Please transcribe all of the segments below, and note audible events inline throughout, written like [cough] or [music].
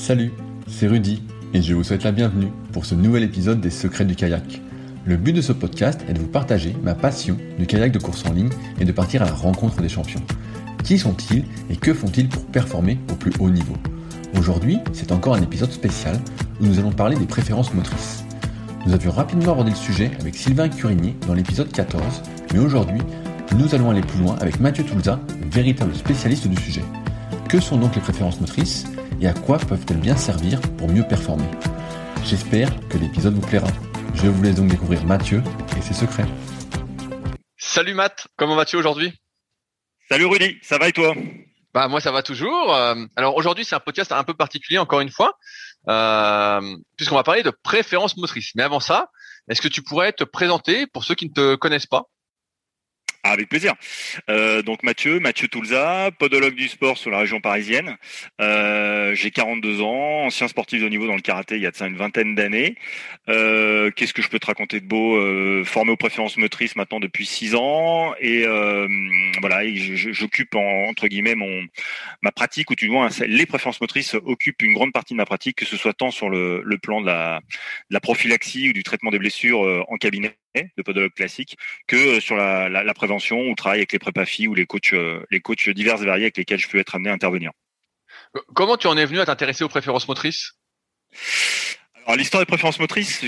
Salut, c'est Rudy et je vous souhaite la bienvenue pour ce nouvel épisode des Secrets du kayak. Le but de ce podcast est de vous partager ma passion du kayak de course en ligne et de partir à la rencontre des champions. Qui sont-ils et que font-ils pour performer au plus haut niveau? Aujourd'hui, c'est encore un épisode spécial où nous allons parler des préférences motrices. Nous avions rapidement abordé le sujet avec Sylvain Curigny dans l'épisode 14, mais aujourd'hui, nous allons aller plus loin avec Mathieu Toulza, véritable spécialiste du sujet. Que sont donc les préférences motrices? Et à quoi peuvent-elles bien servir pour mieux performer? J'espère que l'épisode vous plaira. Je vous laisse donc découvrir Mathieu et ses secrets. Salut Matt, comment vas-tu aujourd'hui? Salut Rudy, ça va et toi? Bah moi ça va toujours. Euh, alors aujourd'hui c'est un podcast un peu particulier encore une fois, euh, puisqu'on va parler de préférences motrices. Mais avant ça, est-ce que tu pourrais te présenter pour ceux qui ne te connaissent pas? Ah, avec plaisir. Euh, donc Mathieu, Mathieu Toulza, podologue du sport sur la région parisienne. Euh, j'ai 42 ans, ancien sportif de haut niveau dans le karaté il y a de ça une vingtaine d'années. Euh, Qu'est-ce que je peux te raconter de beau Formé aux préférences motrices maintenant depuis 6 ans et voilà, j'occupe entre guillemets mon ma pratique ou du moins les préférences motrices occupent une grande partie de ma pratique, que ce soit tant sur le, plan de la, prophylaxie ou du traitement des blessures en cabinet de podologue classique que sur la, prévention ou travail avec les prépa-filles ou les coachs, euh, les coachs divers et variés avec lesquels je peux être amené à intervenir. Comment tu en es venu à t'intéresser aux préférences motrices? Alors l'histoire des préférences motrices,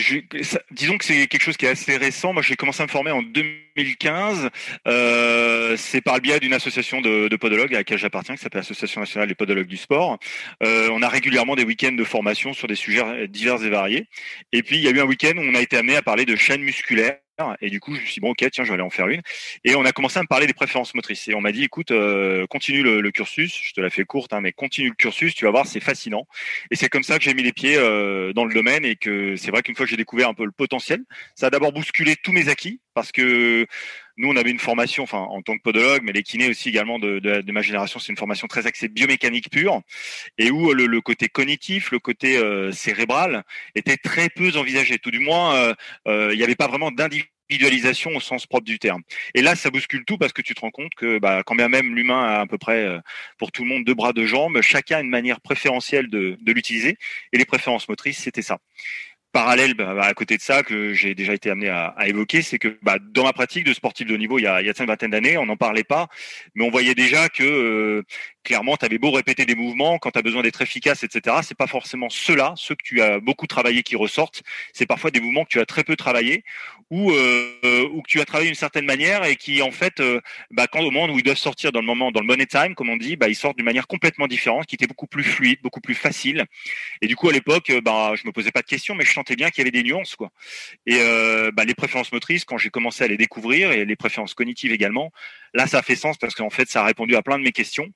disons que c'est quelque chose qui est assez récent. Moi, j'ai commencé à me former en 2015. Euh, c'est par le biais d'une association de, podologues à laquelle j'appartiens, qui s'appelle l'Association nationale des podologues du sport. Euh, on a régulièrement des week-ends de formation sur des sujets divers et variés. Et puis il y a eu un week-end où on a été amené à parler de chaînes musculaires et du coup, je me suis dit, bon, ok, tiens, je vais aller en faire une. Et on a commencé à me parler des préférences motrices. Et on m'a dit, écoute, euh, continue le, cursus. Je te la fais courte, hein, mais continue le cursus. Tu vas voir, c'est fascinant. Et c'est comme ça que j'ai mis les pieds euh, dans le domaine et que c'est vrai qu'une fois que j'ai découvert un peu le potentiel, ça a d'abord bousculé tous mes acquis parce que nous, on avait une formation, enfin, en tant que podologue, mais les kinés aussi également de, ma génération, c'est une formation très axée biomécanique pure, et où le, le côté cognitif, le côté euh, cérébral était très peu envisagé. Tout du moins, il n'y avait pas vraiment d'individu individualisation au sens propre du terme. Et là, ça bouscule tout parce que tu te rends compte que bah, quand même l'humain a à peu près euh, pour tout le monde deux bras, deux jambes, chacun a une manière préférentielle de l'utiliser. Et les préférences motrices, c'était ça parallèle bah, à côté de ça que j'ai déjà été amené à, à évoquer, c'est que bah, dans ma pratique de sportif de haut niveau il y a, il y a une vingtaine d'années, on n'en parlait pas, mais on voyait déjà que euh, clairement, tu avais beau répéter des mouvements, quand tu as besoin d'être efficace, etc., c'est pas forcément ceux-là, ceux que tu as beaucoup travaillé qui ressortent, c'est parfois des mouvements que tu as très peu travaillé ou, euh, ou que tu as travaillé d'une certaine manière et qui en fait, euh, bah, quand au moment où ils doivent sortir dans le moment, dans le money time, comme on dit, bah, ils sortent d'une manière complètement différente, qui était beaucoup plus fluide, beaucoup plus facile. Et du coup, à l'époque, bah, je me posais pas de questions, mais je sentais bien qu'il y avait des nuances, quoi. Et euh, bah, les préférences motrices, quand j'ai commencé à les découvrir et les préférences cognitives également, là, ça a fait sens parce qu'en fait, ça a répondu à plein de mes questions.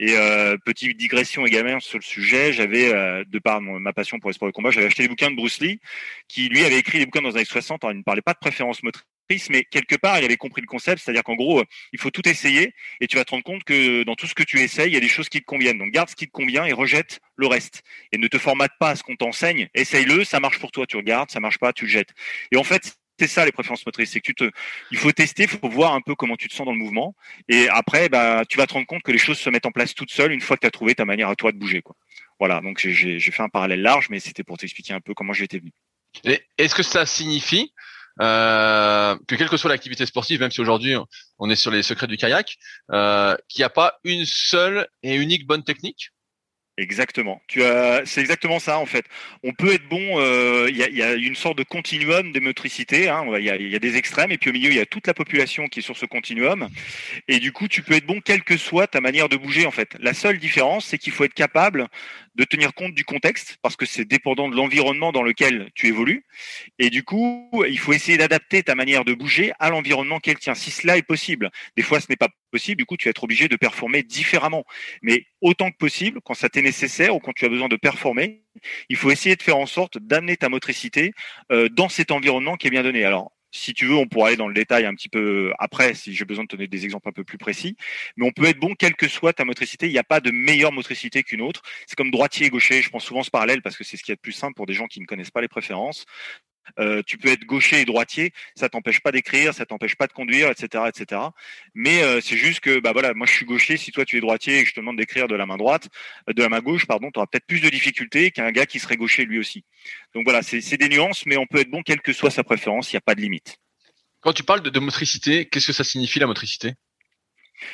Et euh, petite digression également sur le sujet, j'avais, euh, de par ma passion pour les sports de combat, j'avais acheté des bouquins de Bruce Lee, qui lui avait écrit des bouquins dans les années 60. Alors, il ne parlait pas de préférence motrice mais quelque part, il avait compris le concept, c'est-à-dire qu'en gros, il faut tout essayer et tu vas te rendre compte que dans tout ce que tu essayes, il y a des choses qui te conviennent. Donc garde ce qui te convient et rejette le reste. Et ne te formate pas à ce qu'on t'enseigne. Essaye-le, ça marche pour toi, tu regardes, ça marche pas, tu le jettes. Et en fait, c'est ça les préférences motrices, c'est que tu te, il faut tester, il faut voir un peu comment tu te sens dans le mouvement, et après, bah, tu vas te rendre compte que les choses se mettent en place toutes seules une fois que tu as trouvé ta manière à toi de bouger, quoi. Voilà, donc j'ai fait un parallèle large, mais c'était pour t'expliquer un peu comment j'étais venu. Est-ce que ça signifie euh, que quelle que soit l'activité sportive, même si aujourd'hui on est sur les secrets du kayak, euh, qu'il n'y a pas une seule et unique bonne technique? Exactement. Tu as, c'est exactement ça en fait. On peut être bon. Euh, il y, a, y, a, une sorte de continuum de motricité. Hein. Il y, a, y, a, des extrêmes et puis au milieu il y a toute la population qui est sur ce continuum. Et du coup, tu peux être bon quelle que soit ta manière de bouger en fait. La seule différence, c'est qu'il faut être capable de tenir compte du contexte parce que c'est dépendant de l'environnement dans lequel tu évolues. Et du coup, il faut essayer d'adapter ta manière de bouger à l'environnement qu'elle tient. Si cela est possible, des fois ce n'est pas possible. Du coup, tu vas être obligé de performer différemment. Mais autant que possible, quand ça t'est nécessaire ou quand tu as besoin de performer, il faut essayer de faire en sorte d'amener ta motricité euh, dans cet environnement qui est bien donné. Alors, si tu veux, on pourra aller dans le détail un petit peu après, si j'ai besoin de donner des exemples un peu plus précis. Mais on peut être bon, quelle que soit ta motricité. Il n'y a pas de meilleure motricité qu'une autre. C'est comme droitier et gaucher. Je prends souvent ce parallèle parce que c'est ce qui est le plus simple pour des gens qui ne connaissent pas les préférences. Euh, tu peux être gaucher et droitier, ça t'empêche pas d'écrire, ça t'empêche pas de conduire, etc., etc. Mais euh, c'est juste que, bah voilà, moi je suis gaucher. Si toi tu es droitier et je te demande d'écrire de la main droite, euh, de la main gauche, pardon, tu auras peut-être plus de difficultés qu'un gars qui serait gaucher lui aussi. Donc voilà, c'est des nuances, mais on peut être bon quelle que soit sa préférence. Il n'y a pas de limite. Quand tu parles de motricité, qu'est-ce que ça signifie la motricité?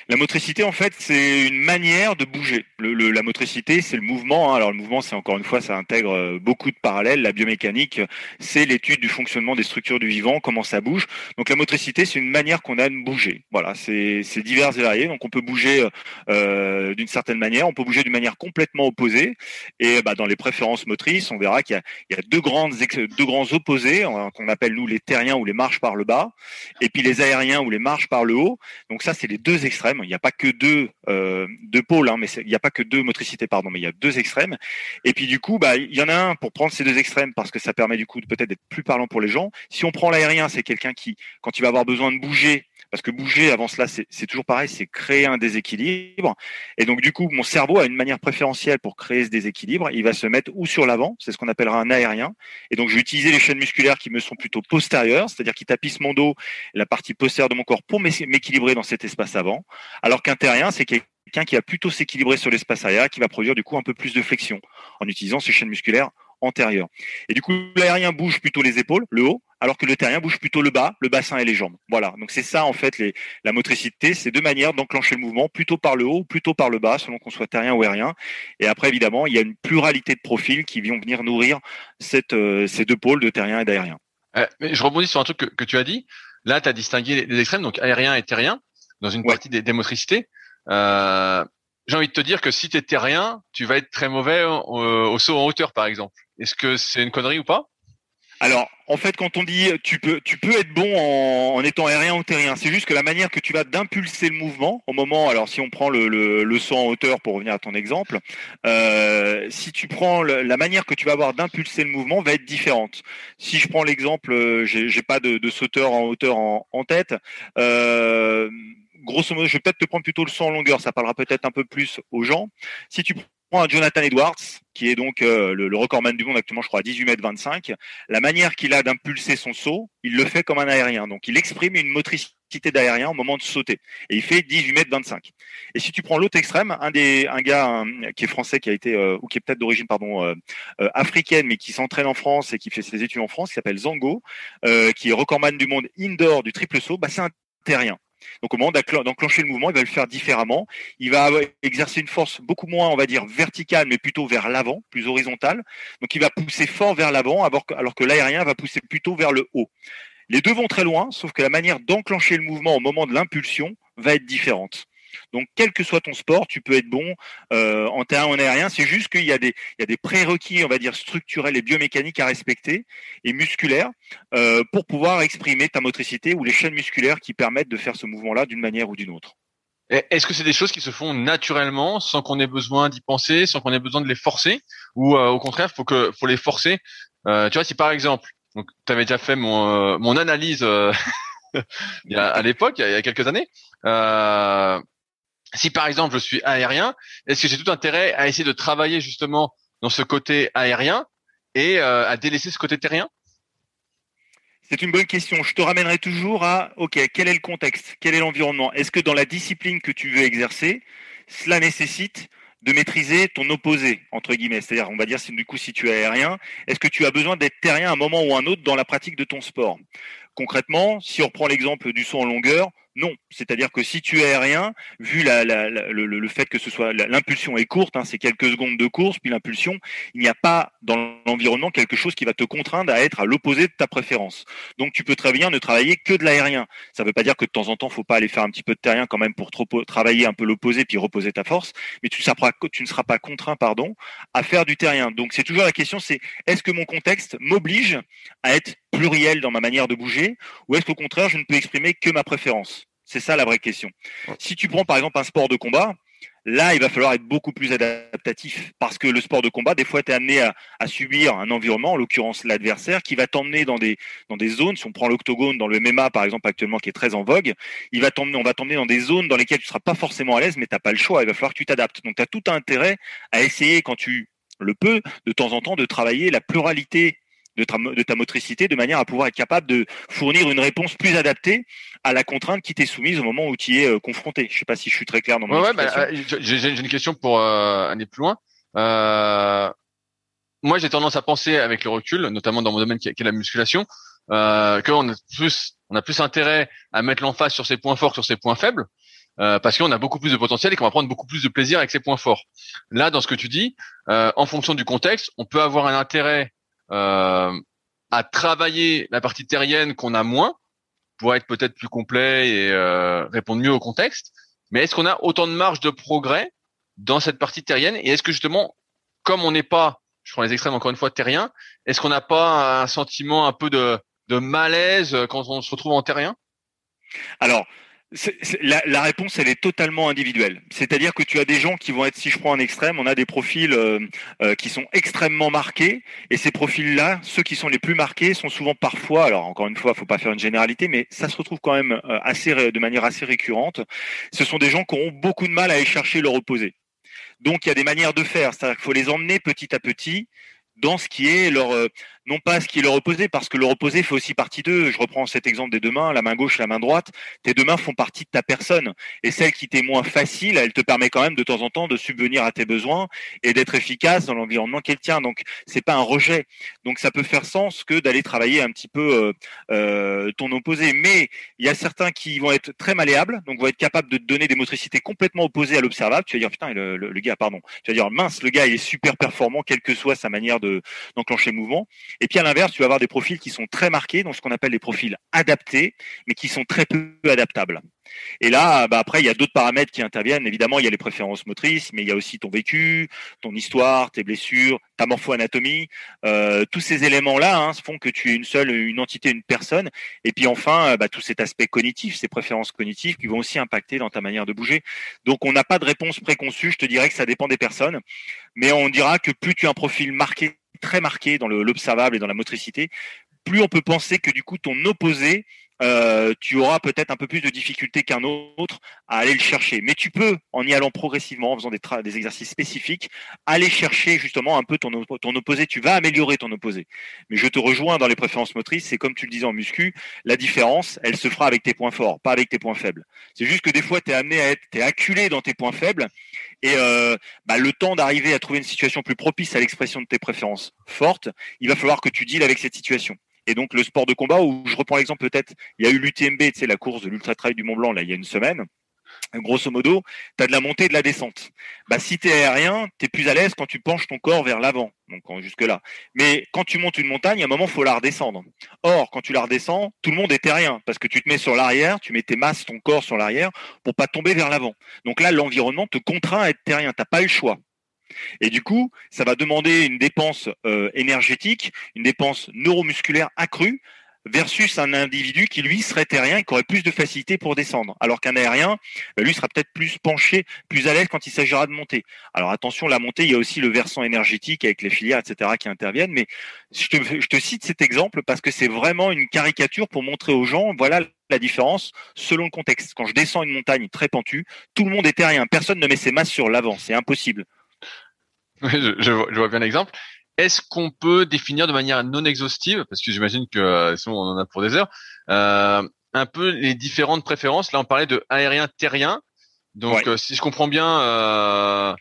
La motricité, en fait, c'est une manière de bouger. La motricité, c'est le mouvement. Hein. Alors le mouvement, c'est encore une fois, ça intègre euh, beaucoup de parallèles. La biomécanique, c'est l'étude du fonctionnement des structures du vivant, comment ça bouge. Donc la motricité, c'est une manière qu'on a de bouger. Voilà, c'est divers et varié. Donc on peut bouger euh, d'une certaine manière, on peut bouger d'une manière complètement opposée. Et bah, dans les préférences motrices, on verra qu'il y, a deux deux grands opposés hein, qu'on appelle nous les terriens ou les marches par le bas, et puis les aériens ou les marches par le haut. Donc ça, c'est les deux Il n'y a pas que deux, euh, deux pôles, hein, mais il n'y a pas que deux motricités, pardon, mais il y a deux extrêmes. Et puis du coup, bah, il y en a un pour prendre ces deux extrêmes parce que ça permet du coup peut-être d'être plus parlant pour les gens. Si on prend l'aérien, c'est quelqu'un qui, quand il va avoir besoin de bouger, parce que bouger avant cela, c'est toujours pareil, c'est créer un déséquilibre. Et donc du coup, mon cerveau a une manière préférentielle pour créer ce déséquilibre. Il va se mettre ou sur l'avant, c'est ce qu'on appellera un aérien. Et donc je vais utiliser les chaînes musculaires qui me sont plutôt postérieures, c'est-à-dire qui tapissent mon dos, la partie postérieure de mon corps pour m'équilibrer dans cet espace avant. Alors qu'un terrien, c'est quelqu'un qui va plutôt s'équilibrer sur l'espace arrière, qui va produire du coup un peu plus de flexion en utilisant ces chaînes musculaires antérieures. Et du coup, l'aérien bouge plutôt les épaules, le haut, alors que le terrien bouge plutôt le bas, le bassin et les jambes. Voilà. Donc c'est ça en fait les, la motricité, c'est deux manières d'enclencher le mouvement, plutôt par le haut, plutôt par le bas, selon qu'on soit terrien ou aérien. Et après évidemment, il y a une pluralité de profils qui vont venir nourrir cette, euh, ces deux pôles de terrien et d'aérien. Euh, mais je rebondis sur un truc que, que tu as dit. Là, tu as distingué les extrêmes, donc aérien et terrien, dans une partie des, des motricités. Euh, j'ai envie de te dire que si tu es terrien, tu vas être très mauvais au, au saut en hauteur, par exemple. Est-ce que c'est une connerie ou pas? Alors, en fait, quand on dit tu peux, tu peux être bon en, étant aérien ou terrien, c'est juste que la manière que tu vas d'impulser le mouvement au moment. Alors, si on prend le, le, saut en hauteur pour revenir à ton exemple, euh, si tu prends la manière que tu vas avoir d'impulser le mouvement va être différente. Si je prends l'exemple, euh, j'ai pas de, sauteur en hauteur en, en tête. Euh, grosso modo, je vais peut-être te prendre plutôt le saut en longueur, ça parlera peut-être un peu plus aux gens. Si tu prends Jonathan Edwards, qui est donc euh, le, recordman du monde actuellement, je crois, à 18 mètres 25, la manière qu'il a d'impulser son saut, il le fait comme un aérien. Donc, il exprime une motricité d'aérien au moment de sauter. Et il fait 18 mètres 25. Et si tu prends l'autre extrême, un des, un gars qui est français, qui a été, euh, ou qui est peut-être d'origine, pardon, euh, africaine, mais qui s'entraîne en France et qui fait ses études en France, qui s'appelle Zango, qui est recordman du monde indoor du triple saut, bah, c'est un terrien. Donc au moment d'enclencher le mouvement, il va le faire différemment. Il va exercer une force beaucoup moins, on va dire, verticale, mais plutôt vers l'avant, plus horizontale. Donc il va pousser fort vers l'avant, alors que l'aérien va pousser plutôt vers le haut. Les deux vont très loin, sauf que la manière d'enclencher le mouvement au moment de l'impulsion va être différente. Donc, quel que soit ton sport, tu peux être bon euh, en terrain en aérien. C'est juste qu'il y a des, prérequis, on va dire, structurels et biomécaniques à respecter et musculaires euh, pour pouvoir exprimer ta motricité ou les chaînes musculaires qui permettent de faire ce mouvement-là d'une manière ou d'une autre. Est-ce que c'est des choses qui se font naturellement, sans qu'on ait besoin d'y penser, sans qu'on ait besoin de les forcer, ou euh, au contraire, faut faut les forcer? Tu vois, si par exemple, tu avais déjà fait mon analyse [laughs] à l'époque, il y a quelques années. Si par exemple je suis aérien, est-ce que j'ai tout intérêt à essayer de travailler justement dans ce côté aérien et euh, à délaisser ce côté terrien? C'est une bonne question. Je te ramènerai toujours à, OK, quel est le contexte? Quel est l'environnement? Est-ce que dans la discipline que tu veux exercer, cela nécessite de maîtriser ton opposé, entre guillemets? C'est-à-dire, on va dire, du coup, si tu es aérien, est-ce que tu as besoin d'être terrien à un moment ou un autre dans la pratique de ton sport? Concrètement, si on reprend l'exemple du saut en longueur, non, c'est-à-dire que si tu es aérien, vu le, fait que ce soit l'impulsion est courte, hein, c'est quelques secondes de course, puis l'impulsion, il n'y a pas dans l'environnement quelque chose qui va te contraindre à être à l'opposé de ta préférence. Donc tu peux très bien ne travailler que de l'aérien. Ça ne veut pas dire que de temps en temps, faut pas aller faire un petit peu de terrien quand même pour trop, travailler un peu l'opposé puis reposer ta force, mais tu, tu ne seras pas contraint, pardon, à faire du terrien. Donc c'est toujours la question, c'est est-ce que mon contexte m'oblige à être pluriel dans ma manière de bouger, ou est-ce qu'au contraire, je ne peux exprimer que ma préférence? C'est ça la vraie question. Si tu prends par exemple un sport de combat, là, il va falloir être beaucoup plus adaptatif parce que le sport de combat, des fois, tu es amené à, subir un environnement, en l'occurrence l'adversaire, qui va t'emmener dans des, dans des zones. Si on prend l'octogone dans le MMA, par exemple, actuellement, qui est très en vogue, il va t'emmener, on va t'emmener dans des zones dans lesquelles tu seras pas forcément à l'aise, mais tu n'as pas le choix. Il va falloir que tu t'adaptes. Donc, tu as tout intérêt à essayer, quand tu le peux, de temps en temps, de travailler la pluralité de ta, de ta motricité de manière à pouvoir être capable de fournir une réponse plus adaptée à la contrainte qui t'est soumise au moment où tu y es euh, confronté. Je sais pas si je suis très clair dans mon ouais, bah, J'ai une question pour aller plus loin. Euh, moi, j'ai tendance à penser avec le recul, notamment dans mon domaine qui est la musculation, euh, qu'on a plus, on a plus intérêt à mettre l'emphase sur ses points forts, sur ses points faibles, euh, parce qu'on a beaucoup plus de potentiel et qu'on va prendre beaucoup plus de plaisir avec ses points forts. Là, dans ce que tu dis, euh, en fonction du contexte, on peut avoir un intérêt euh, à travailler la partie terrienne qu'on a moins pour être peut-être plus complet et euh, répondre mieux au contexte. Mais est-ce qu'on a autant de marge de progrès dans cette partie terrienne? Et est-ce que justement, comme on n'est pas je prends les extrêmes encore une fois terrien. Est-ce qu'on n'a pas un sentiment un peu de, de malaise quand on se retrouve en terrien? Alors, la, la, réponse, elle est totalement individuelle. C'est-à-dire que tu as des gens qui vont être, si je prends un extrême, on a des profils euh, euh, qui sont extrêmement marqués, et ces profils-là, ceux qui sont les plus marqués, sont souvent parfois, alors encore une fois, faut pas faire une généralité, mais ça se retrouve quand même euh, assez, de manière assez récurrente. Ce sont des gens qui auront beaucoup de mal à aller chercher le reposer. Donc il y a des manières de faire, c'est-à-dire qu'il faut les emmener petit à petit dans ce qui est leur euh, non pas ce qui est leur opposé parce que leur opposé fait aussi partie d'eux. Je reprends cet exemple des deux mains, la main gauche, la main droite. Tes deux mains font partie de ta personne et celle qui t'est moins facile, elle te permet quand même de temps en temps de subvenir à tes besoins et d'être efficace dans l'environnement qu'elle tient. Donc c'est pas un rejet. Donc ça peut faire sens que d'aller travailler un petit peu euh, euh, ton opposé. Mais il y a certains qui vont être très malléables, donc vont être capables de te donner des motricités complètement opposées à l'observable. Tu vas dire putain le, gars, pardon. Tu vas dire mince, le gars est super performant quelle que soit sa manière de d'enclencher le mouvement. Et puis à l'inverse, tu vas avoir des profils qui sont très marqués, donc ce qu'on appelle des profils adaptés, mais qui sont très peu adaptables. Et là, bah après, il y a d'autres paramètres qui interviennent. Évidemment, il y a les préférences motrices, mais il y a aussi ton vécu, ton histoire, tes blessures, ta morpho-anatomie. Euh, tous ces éléments-là hein, font que tu es une seule, une entité, une personne. Et puis enfin, bah, tout cet aspect cognitif, ces préférences cognitives qui vont aussi impacter dans ta manière de bouger. Donc, on n'a pas de réponse préconçue. Je te dirais que ça dépend des personnes, mais on dira que plus tu as un profil marqué, très marqué dans l'observable et dans la motricité, plus on peut penser que du coup ton opposé euh, tu auras peut-être un peu plus de difficulté qu'un autre à aller le chercher. Mais tu peux, en y allant progressivement, en faisant des, exercices spécifiques, aller chercher justement un peu ton, opposé. Tu vas améliorer ton opposé. Mais je te rejoins dans les préférences motrices. C'est comme tu le disais en muscu, la différence, elle se fera avec tes points forts, pas avec tes points faibles. C'est juste que des fois, tu es amené à être, acculé dans tes points faibles. Et euh, bah, le temps d'arriver à trouver une situation plus propice à l'expression de tes préférences fortes, il va falloir que tu deals avec cette situation. Et donc le sport de combat, où je reprends l'exemple peut-être, il y a eu l'UTMB, tu sais, la course de l'Ultra Trail du Mont Blanc, là, il y a une semaine. Grosso modo, tu as de la montée et de la descente. Bah, si tu es aérien, tu es plus à l'aise quand tu penches ton corps vers l'avant, donc jusque-là. Mais quand tu montes une montagne, à un moment, faut la redescendre. Or, quand tu la redescends, tout le monde est terrien, parce que tu te mets sur l'arrière, tu mets tes masses, ton corps sur l'arrière, pour pas tomber vers l'avant. Donc là, l'environnement te contraint à être terrien, tu pas eu le choix. Et du coup, ça va demander une dépense euh, énergétique, une dépense neuromusculaire accrue versus un individu qui lui serait terrien et qui aurait plus de facilité pour descendre. Alors qu'un aérien, bah, lui sera peut-être plus penché, plus à l'aise quand il s'agira de monter. Alors attention, la montée, il y a aussi le versant énergétique avec les filières, etc., qui interviennent. Mais je te, je te cite cet exemple parce que c'est vraiment une caricature pour montrer aux gens, voilà la différence selon le contexte. Quand je descends une montagne très pentue, tout le monde est terrien. Personne ne met ses masses sur l'avant. C'est impossible. Je, je, vois bien l'exemple. Est-ce qu'on peut définir de manière non exhaustive, parce que j'imagine que euh, sinon on en a pour des heures, euh, un peu les différentes préférences? Là, on parlait de aérien, terrien. Donc, euh, si je comprends bien, euh,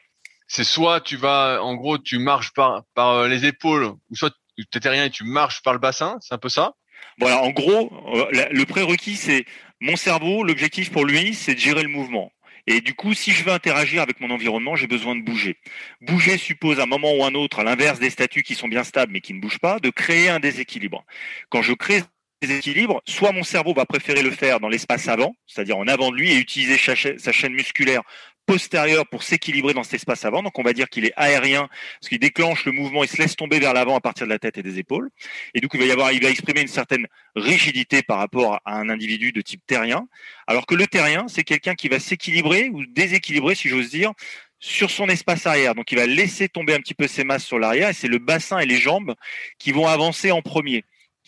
c'est soit tu vas, en gros, tu marches par par les épaules, ou soit tu es terrien et tu marches par le bassin. C'est un peu ça? Voilà. En gros, le prérequis, c'est mon cerveau. L'objectif pour lui, c'est de gérer le mouvement. Et du coup, si je veux interagir avec mon environnement, j'ai besoin de bouger. Bouger suppose à un moment ou un autre, à l'inverse des statuts qui sont bien stables mais qui ne bougent pas, de créer un déséquilibre. Quand je crée déséquilibre, soit mon cerveau va préférer le faire dans l'espace avant, c'est-à-dire en avant de lui et utiliser sa chaîne musculaire postérieur pour s'équilibrer dans cet espace avant. Donc on va dire qu'il est aérien parce qu'il déclenche le mouvement, il se laisse tomber vers l'avant à partir de la tête et des épaules. Et donc il va y avoir, il va exprimer une certaine rigidité par rapport à un individu de type terrien. Alors que le terrien, c'est quelqu'un qui va s'équilibrer ou déséquilibrer, si j'ose dire, sur son espace arrière. Donc il va laisser tomber un petit peu ses masses sur l'arrière et c'est le bassin et les jambes qui vont avancer en premier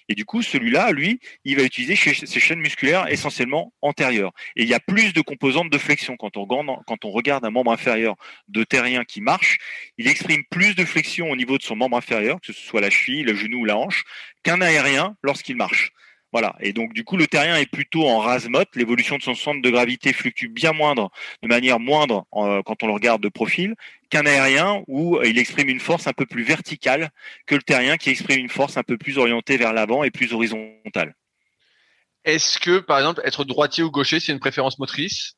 Et du coup, celui-là, lui, il va utiliser ses chaînes musculaires essentiellement antérieures. Et il y a plus de composantes de flexion. Quand on regarde, un membre inférieur de terrien qui marche, il exprime plus de flexion au niveau de son membre inférieur, que ce soit la cheville, le genou ou la hanche, qu'un aérien lorsqu'il marche. Voilà. Et donc, du coup, le terrien est plutôt en rase-motte. L'évolution de son centre de gravité fluctue bien moindre, de manière moindre euh, quand on le regarde de profil, qu'un aérien où il exprime une force un peu plus verticale que le terrien qui exprime une force un peu plus orientée vers l'avant et plus horizontale. Est-ce que, par exemple, être droitier ou gaucher, c'est une préférence motrice?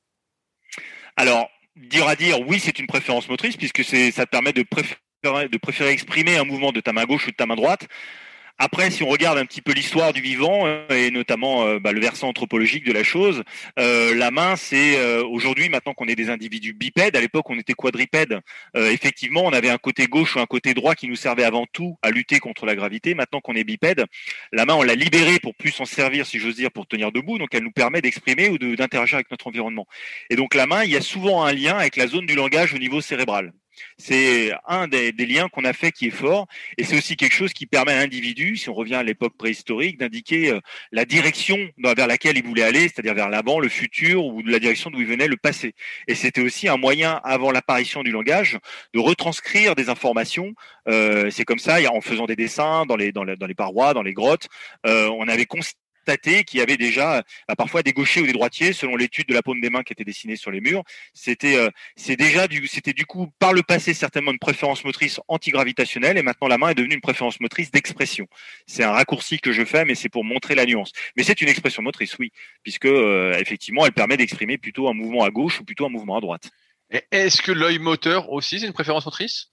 Alors, dire à dire, oui, c'est une préférence motrice puisque ça te permet de préférer, de préférer exprimer un mouvement de ta main gauche ou de ta main droite. Après, si on regarde un petit peu l'histoire du vivant euh, et notamment euh, bah, le versant anthropologique de la chose, euh, la main, c'est aujourd'hui, maintenant qu'on est des individus bipèdes, à l'époque on était quadripèdes. effectivement, on avait un côté gauche ou un côté droit qui nous servait avant tout à lutter contre la gravité. Maintenant qu'on est bipède, la main, on l'a libérée pour plus s'en servir, si j'ose dire, pour tenir debout. Donc, elle nous permet d'exprimer ou d'interagir avec notre environnement. Et donc, la main, il y a souvent un lien avec la zone du langage au niveau cérébral. C'est un des, liens qu'on a fait qui est fort, et c'est aussi quelque chose qui permet à l'individu, si on revient à l'époque préhistorique, d'indiquer euh, la direction vers laquelle il voulait aller, c'est-à-dire vers l'avant, le futur, ou la direction d'où il venait, le passé. Et c'était aussi un moyen, avant l'apparition du langage, de retranscrire des informations. Euh, c'est comme ça, en faisant des dessins dans les, dans parois, dans les grottes, euh, on avait constaté qu'il y avait déjà bah, parfois des gauchers ou des droitiers selon l'étude de la paume des mains qui était dessinée sur les murs. C'était euh, c'est déjà du c'était du coup par le passé certainement une préférence motrice antigravitationnelle et maintenant la main est devenue une préférence motrice d'expression. C'est un raccourci que je fais mais c'est pour montrer la nuance. Mais c'est une expression motrice oui, puisque euh, effectivement elle permet d'exprimer plutôt un mouvement à gauche ou plutôt un mouvement à droite. Est-ce que l'œil moteur aussi c'est une préférence motrice?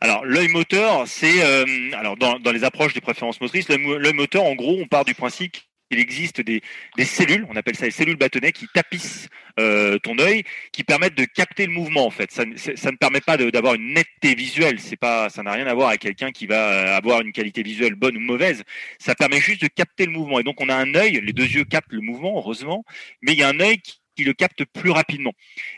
Alors l'œil moteur, c'est euh, alors dans, les approches des préférences motrices, l'œil moteur, en gros, on part du principe qu'il existe des, cellules, on appelle ça les cellules bâtonnets, qui tapissent euh, ton œil, qui permettent de capter le mouvement. En fait, ça, ne permet pas d'avoir une netteté visuelle. C'est pas, ça n'a rien à voir avec quelqu'un qui va euh, avoir une qualité visuelle bonne ou mauvaise. Ça permet juste de capter le mouvement. Et donc on a un œil, les deux yeux captent le mouvement, heureusement, mais il y a un œil qui qui le capte plus rapidement.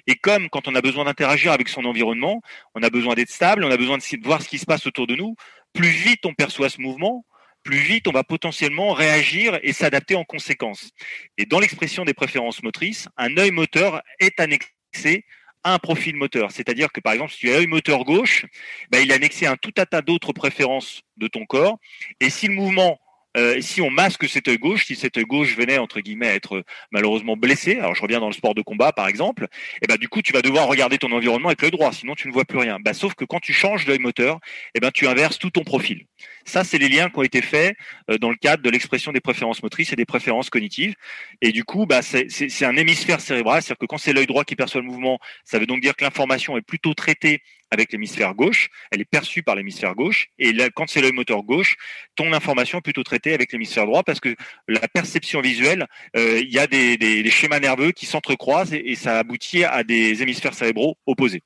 Et comme quand on a besoin d'interagir avec son environnement, on a besoin d'être stable, on a besoin de voir ce qui se passe autour de nous, plus vite on perçoit ce mouvement, plus vite on va potentiellement réagir et s'adapter en conséquence. Et dans l'expression des préférences motrices, un œil moteur est annexé à un profil moteur. C'est-à-dire que par exemple, si tu as œil moteur gauche, ben, il est annexé à un tout un tas d'autres préférences de ton corps. Et si le mouvement euh, si on masque cet œil gauche, si cet œil gauche venait entre guillemets à être malheureusement blessé, alors je reviens dans le sport de combat par exemple, et eh ben du coup tu vas devoir regarder ton environnement avec l'œil droit, sinon tu ne vois plus rien. Bah, sauf que quand tu changes d'œil moteur, et eh ben tu inverses tout ton profil. Ça c'est les liens qui ont été faits euh, dans le cadre de l'expression des préférences motrices et des préférences cognitives. Et du coup, bah c'est un hémisphère cérébral, c'est-à-dire que quand c'est l'œil droit qui perçoit le mouvement, ça veut donc dire que l'information est plutôt traitée avec l'hémisphère gauche, elle est perçue par l'hémisphère gauche, et là, quand c'est l'œil moteur gauche, ton information est plutôt traitée avec l'hémisphère droit parce que la perception visuelle, euh, il y a des, schémas nerveux qui s'entrecroisent et, ça aboutit à des hémisphères cérébraux opposés.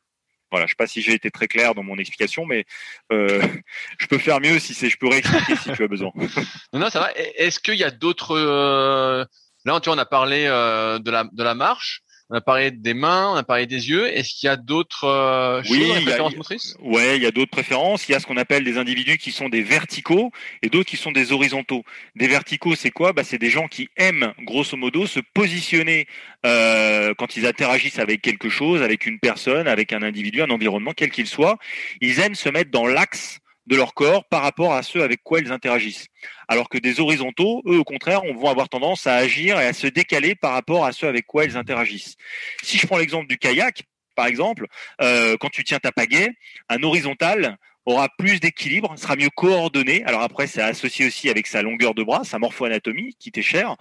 Voilà, je sais pas si j'ai été très clair dans mon explication, mais euh, [laughs] je peux faire mieux si je peux réexpliquer si tu as besoin. [laughs] non, ça va. Est-ce qu'il y a d'autres euh, Là, on a parlé de la marche on a parlé des mains, on a parlé des yeux. Est-ce qu'il y a d'autres euh, oui, choses, préférences motrices Ouais, il y a d'autres préférences. Il y a ce qu'on appelle des individus qui sont des verticaux et d'autres qui sont des horizontaux. Des verticaux, c'est quoi? Bah, C'est des gens qui aiment, grosso modo, se positionner euh, quand ils interagissent avec quelque chose, avec une personne, avec un individu, un environnement, quel qu'il soit. Ils aiment se mettre dans l'axe de leur corps par rapport à ceux avec quoi ils interagissent. Alors que des horizontaux, eux, au contraire, vont avoir tendance à agir et à se décaler par rapport à ceux avec quoi ils interagissent. Si je prends l'exemple du kayak, par exemple, euh, quand tu tiens ta pagaie, un horizontal aura plus d'équilibre, sera mieux coordonné. Alors après, c'est associé aussi avec sa longueur de bras, sa morpho-anatomie, qui t'est chère.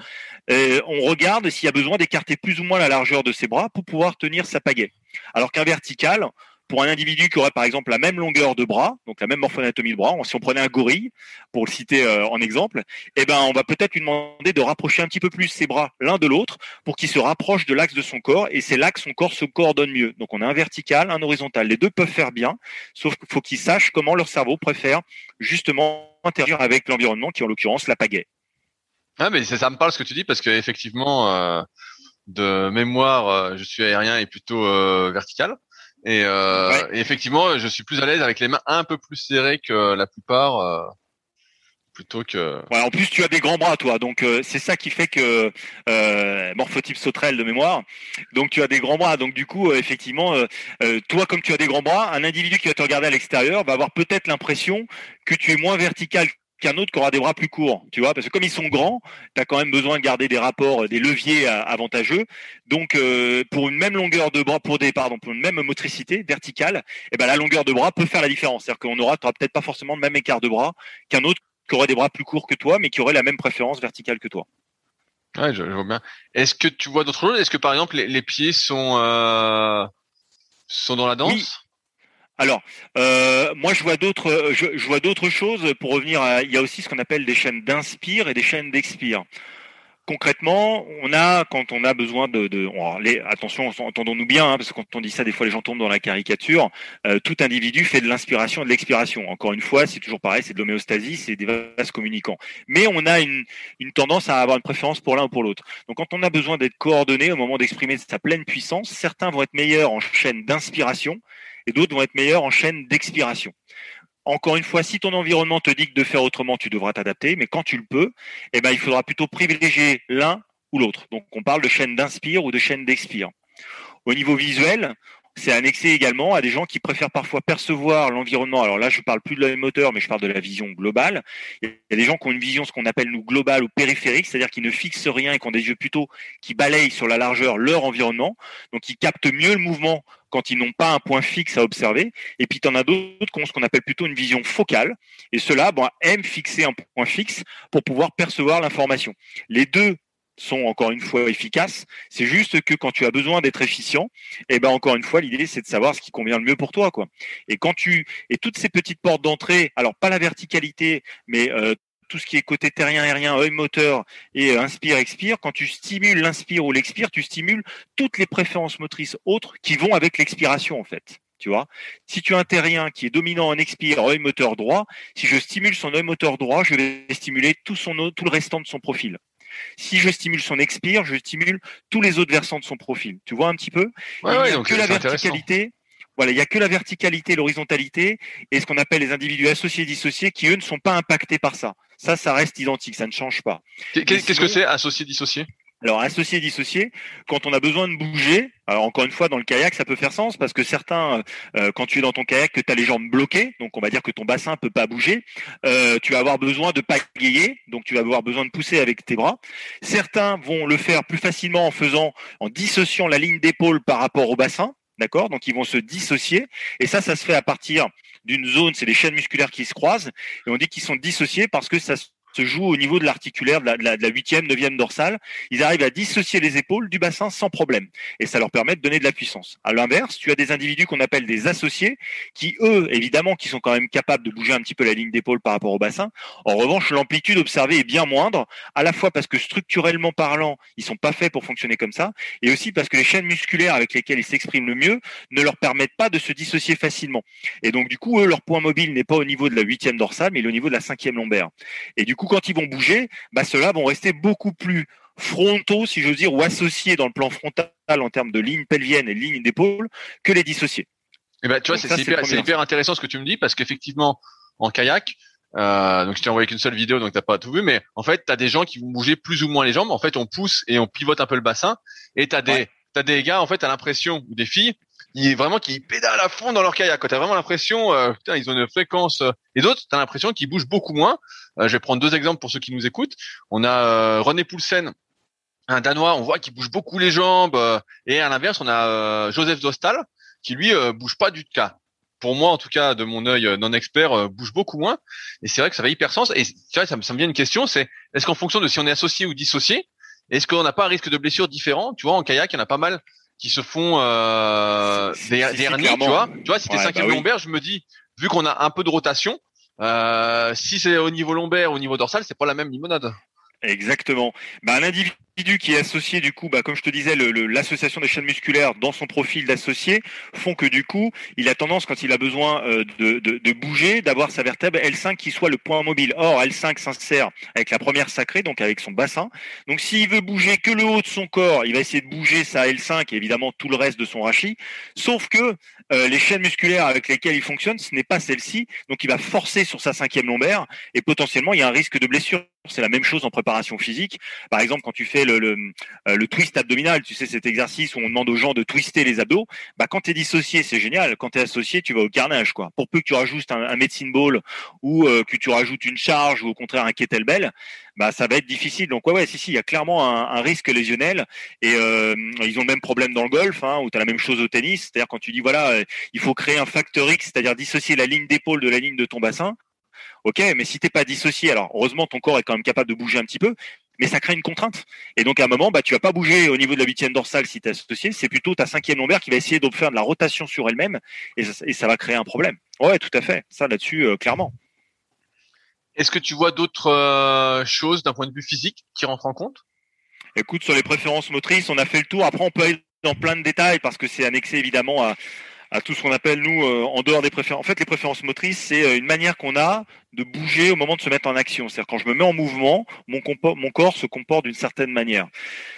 Euh, on regarde s'il y a besoin d'écarter plus ou moins la largeur de ses bras pour pouvoir tenir sa pagaie. Alors qu'un vertical, pour un individu qui aurait par exemple la même longueur de bras, donc la même morphoanatomie de bras, si on prenait un gorille, pour le citer euh, en exemple, eh ben on va peut-être lui demander de rapprocher un petit peu plus ses bras l'un de l'autre pour qu'il se rapproche de l'axe de son corps, et c'est là que son corps se coordonne mieux. Donc on a un vertical, un horizontal. Les deux peuvent faire bien, sauf qu'il faut qu'ils sachent comment leur cerveau préfère justement interagir avec l'environnement, qui en l'occurrence la pagaie. Ah mais ça, me parle ce que tu dis parce que effectivement euh, de mémoire, euh, je suis aérien et plutôt vertical. Euh, et, effectivement, je suis plus à l'aise avec les mains un peu plus serrées que la plupart. Euh, plutôt que. Ouais, en plus, tu as des grands bras, toi. Donc, euh, c'est ça qui fait que euh, morphotype sauterelle de mémoire. Donc, tu as des grands bras. Donc, du coup, euh, effectivement, euh, toi, comme tu as des grands bras, un individu qui va te regarder à l'extérieur va avoir peut-être l'impression que tu es moins vertical qu'un autre qui aura des bras plus courts, tu vois, parce que comme ils sont grands, tu as quand même besoin de garder des rapports, des leviers avantageux. Donc, pour une même longueur de bras, pour des, pardon, pour une même motricité verticale, eh ben la longueur de bras peut faire la différence. C'est-à-dire qu'on aura, peut-être pas forcément le même écart de bras qu'un autre qui aurait des bras plus courts que toi, mais qui aurait la même préférence verticale que toi. Ouais, je, vois bien. Est-ce que tu vois d'autres choses? Est-ce que par exemple les, pieds sont euh, sont dans la danse? Alors, euh, moi je vois d'autres je, je, vois d'autres choses. Pour revenir, à, il y a aussi ce qu'on appelle des chaînes d'inspire et des chaînes d'expire concrètement, on a quand on a besoin de, de les, attention, entendons-nous bien, hein, parce que quand on dit ça, des fois les gens tombent dans la caricature. Euh, tout individu fait de l'inspiration et de l'expiration. Encore une fois, c'est toujours pareil, c'est de l'homéostasie, c'est des vases communicants. Mais on a une, une tendance à avoir une préférence pour l'un ou pour l'autre. Donc quand on a besoin d'être coordonné au moment d'exprimer sa pleine puissance, certains vont être meilleurs en chaîne d'inspiration et d'autres vont être meilleurs en chaîne d'expiration. Encore une fois, si ton environnement te dit que de faire autrement, tu devras t'adapter, mais quand tu le peux, eh ben, il faudra plutôt privilégier l'un ou l'autre. Donc, on parle de chaîne d'inspire ou de chaîne d'expire. Au niveau visuel, c'est annexé également à des gens qui préfèrent parfois percevoir l'environnement. Alors là, je parle plus de l'œil moteur, mais je parle de la vision globale. Il y a des gens qui ont une vision, ce qu'on appelle nous globale ou périphérique, c'est-à-dire qui ne fixent rien et qui ont des yeux plutôt qui balayent sur la largeur leur environnement. Donc, ils captent mieux le mouvement quand ils n'ont pas un point fixe à observer. Et puis, tu en as d'autres qui ont ce qu'on appelle plutôt une vision focale. Et ceux-là aiment fixer un point fixe pour pouvoir percevoir l'information. Les deux sont encore une fois efficaces. C'est juste que quand tu as besoin d'être efficient, eh ben encore une fois, l'idée c'est de savoir ce qui convient le mieux pour toi, quoi. Et quand tu et toutes ces petites portes d'entrée, alors pas la verticalité, mais euh, tout ce qui est côté terrien, aérien, œil moteur et euh, inspire, expire, quand tu stimules l'inspire ou l'expire, tu stimules toutes les préférences motrices autres qui vont avec l'expiration en fait. Tu vois, si tu as un terrien qui est dominant en expire, œil moteur droit, si je stimule son œil moteur droit, je vais stimuler tout son tout le restant de son profil. Si je stimule son expire, je stimule tous les autres versants de son profil. Tu vois un petit peu? Il n'y a que la verticalité. Voilà, il n'y a que la verticalité, l'horizontalité et ce qu'on appelle les individus associés dissociés qui eux ne sont pas impactés par ça. Ça, ça reste identique, ça ne change pas. Qu'est-ce que c'est associé dissocié? Alors associé dissocié, quand on a besoin de bouger, alors encore une fois dans le kayak ça peut faire sens parce que certains, euh, quand tu es dans ton kayak que tu as les jambes bloquées, donc on va dire que ton bassin peut pas bouger, euh, tu vas avoir besoin de pagayer, donc tu vas avoir besoin de pousser avec tes bras. Certains vont le faire plus facilement en faisant, en dissociant la ligne d'épaule par rapport au bassin, d'accord? Donc ils vont se dissocier. Et ça, ça se fait à partir d'une zone, c'est les chaînes musculaires qui se croisent. Et on dit qu'ils sont dissociés parce que ça se joue au niveau de l'articulaire, de la huitième, neuvième dorsale. Ils arrivent à dissocier les épaules du bassin sans problème. Et ça leur permet de donner de la puissance. À l'inverse, tu as des individus qu'on appelle des associés, qui eux, évidemment, qui sont quand même capables de bouger un petit peu la ligne d'épaule par rapport au bassin. En revanche, l'amplitude observée est bien moindre, à la fois parce que structurellement parlant, ils sont pas faits pour fonctionner comme ça, et aussi parce que les chaînes musculaires avec lesquelles ils s'expriment le mieux ne leur permettent pas de se dissocier facilement. Et donc, du coup, eux, leur point mobile n'est pas au niveau de la huitième dorsale, mais au niveau de la cinquième lombaire. Et du coup, quand ils vont bouger, bah, ceux-là vont rester beaucoup plus frontaux, si je veux dire, ou associés dans le plan frontal en termes de ligne pelvienne et ligne d'épaule que les dissociés. Eh ben, tu vois, c'est hyper, intéressant ce que tu me dis parce qu'effectivement, en kayak, euh, donc je t'ai envoyé qu'une seule vidéo, donc t'as pas tout vu, mais en fait, tu as des gens qui vont bouger plus ou moins les jambes. En fait, on pousse et on pivote un peu le bassin, et t'as des, t'as des gars, en fait, à l'impression ou des filles ils vraiment qui pédalent à fond dans leur kayak. Quand t'as vraiment l'impression, euh, putain, ils ont une fréquence. Euh, et d'autres, t'as l'impression qu'ils bougent beaucoup moins. Euh, je vais prendre deux exemples pour ceux qui nous écoutent. On a euh, René Poulsen, un Danois. On voit qu'il bouge beaucoup les jambes. et à l'inverse, on a Joseph Dostal, qui lui bouge pas du tout. Pour moi, en tout cas, de mon œil non expert, bouge beaucoup moins. Et c'est vrai que ça fait hyper sens. Et ça, ça me, ça me vient une question, c'est est-ce qu'en fonction de si on est associé ou dissocié, est-ce qu'on n'a pas un risque de blessure différent? Tu vois, en kayak, il y en a pas mal qui se font euh, des, hernies, tu vois. Tu vois, si t'es cinquième bah lombaire, je me dis, vu qu'on a un peu de rotation, euh, si c'est au niveau lombaire, au niveau dorsal, c'est pas la même limonade. Exactement. Bah, un individu qui est associé du coup, bah, comme je te disais, l'association des chaînes musculaires dans son profil d'associé font que du coup, il a tendance quand il a besoin euh, de, de, de, bouger, d'avoir sa vertèbre L5 qui soit le point mobile. Or, L5 s'insère avec la première sacrée, donc avec son bassin. Donc, s'il veut bouger que le haut de son corps, il va essayer de bouger sa L5 et évidemment tout le reste de son rachis. Sauf que euh, les chaînes musculaires avec lesquelles il fonctionne, ce n'est pas celle-ci. Donc, il va forcer sur sa cinquième lombaire et potentiellement, il y a un risque de blessure. C'est la même chose en préparation physique. Par exemple, quand tu fais le, euh, le, twist abdominal, tu sais cet exercice où on demande aux gens de twister les abdos, bah quand tu es dissocié, c'est génial. Quand tu es associé, tu vas au carnage quoi. Pour peu que tu rajoutes un, un medicine ball ou euh, que tu rajoutes une charge ou au contraire un kettlebell, bah ça va être difficile. Donc ouais ouais, si si, il y a clairement un, risque lésionnel et euh, ils ont le même problème dans le golf hein, où tu la même chose au tennis, c'est-à-dire quand tu dis voilà, il faut créer un facteur X, c'est-à-dire dissocier la ligne d'épaule de la ligne de ton bassin. Ok, mais si t'es pas dissocié, alors heureusement ton corps est quand même capable de bouger un petit peu, mais ça crée une contrainte. Et donc à un moment, bah, tu vas pas bouger au niveau de la huitième dorsale si tu es associé, c'est plutôt ta cinquième lombaire qui va essayer de faire de la rotation sur elle-même et ça, va créer un problème. Ouais, tout à fait. Ça là-dessus, euh, clairement. Est-ce que tu vois d'autres euh, choses d'un point de vue physique qui rentrent en compte? Écoute, sur les préférences motrices, on a fait le tour. Après, on peut aller dans plein de détails parce que c'est annexé évidemment à, à tout ce qu'on appelle nous euh, en dehors des préférences. En fait, les préférences motrices, c'est euh, une manière qu'on a de bouger au moment de se mettre en action. C'est-à-dire quand je me mets en mouvement, mon, corps se comporte d'une certaine manière.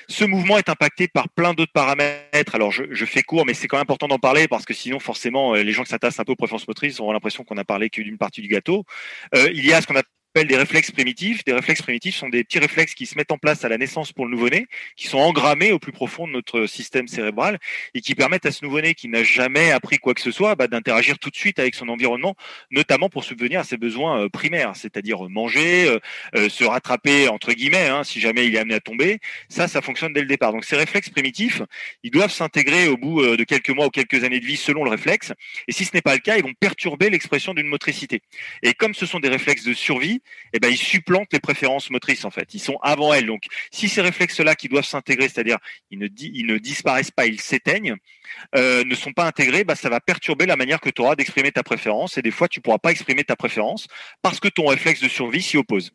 Ce mouvement est impacté par plein d'autres paramètres. Alors, je, fais court, mais c'est quand même important d'en parler parce que sinon, forcément, euh, les gens qui s'intéressent un peu aux préférences motrices auront l'impression qu'on a parlé que d'une partie du gâteau. Il y a ce qu'on appelle des réflexes primitifs. Des réflexes primitifs sont des petits réflexes qui se mettent en place à la naissance pour le nouveau-né, qui sont engrammés au plus profond de notre système cérébral et qui permettent à ce nouveau-né qui n'a jamais appris quoi que ce soit bah, d'interagir tout de suite avec son environnement, notamment pour subvenir à ses besoins euh, primaires, c'est-à-dire manger, euh, euh, se rattraper entre guillemets hein, si jamais il est amené à tomber. Ça, ça fonctionne dès le départ. Donc ces réflexes primitifs, ils doivent s'intégrer au bout de quelques mois ou quelques années de vie selon le réflexe. Et si ce n'est pas le cas, ils vont perturber l'expression d'une motricité. Et comme ce sont des réflexes de survie, eh ben, ils supplantent les préférences motrices en fait. Ils sont avant elles. Donc, si ces réflexes-là qui doivent s'intégrer, c'est-à-dire ils ne, ils ne disparaissent pas, ils s'éteignent, euh, ne sont pas intégrés, bah, ça va perturber la manière que tu auras d'exprimer ta préférence. Et des fois, tu pourras pas exprimer ta préférence parce que ton réflexe de survie s'y oppose.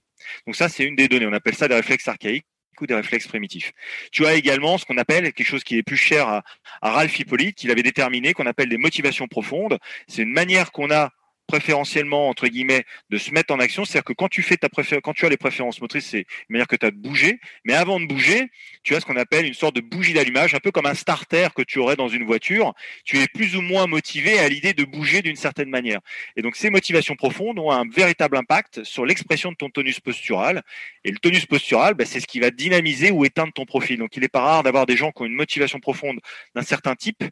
Donc ça, c'est une des données. On appelle ça des réflexes archaïques ou des réflexes primitifs. Tu as également ce qu'on appelle quelque chose qui est plus cher à, à Ralph Hippolyte, qu'il avait déterminé, qu'on appelle des motivations profondes. C'est une manière qu'on a préférentiellement entre guillemets de se mettre en action, c'est-à-dire que quand tu fais ta préfé quand tu as les préférences motrices, c'est une manière que tu as de bouger, mais avant de bouger, tu as ce qu'on appelle une sorte de bougie d'allumage, un peu comme un starter que tu aurais dans une voiture. Tu es plus ou moins motivé à l'idée de bouger d'une certaine manière. Et donc ces motivations profondes ont un véritable impact sur l'expression de ton tonus postural. Et le tonus postural, ben, c'est ce qui va dynamiser ou éteindre ton profil. Donc il n'est pas rare d'avoir des gens qui ont une motivation profonde d'un certain type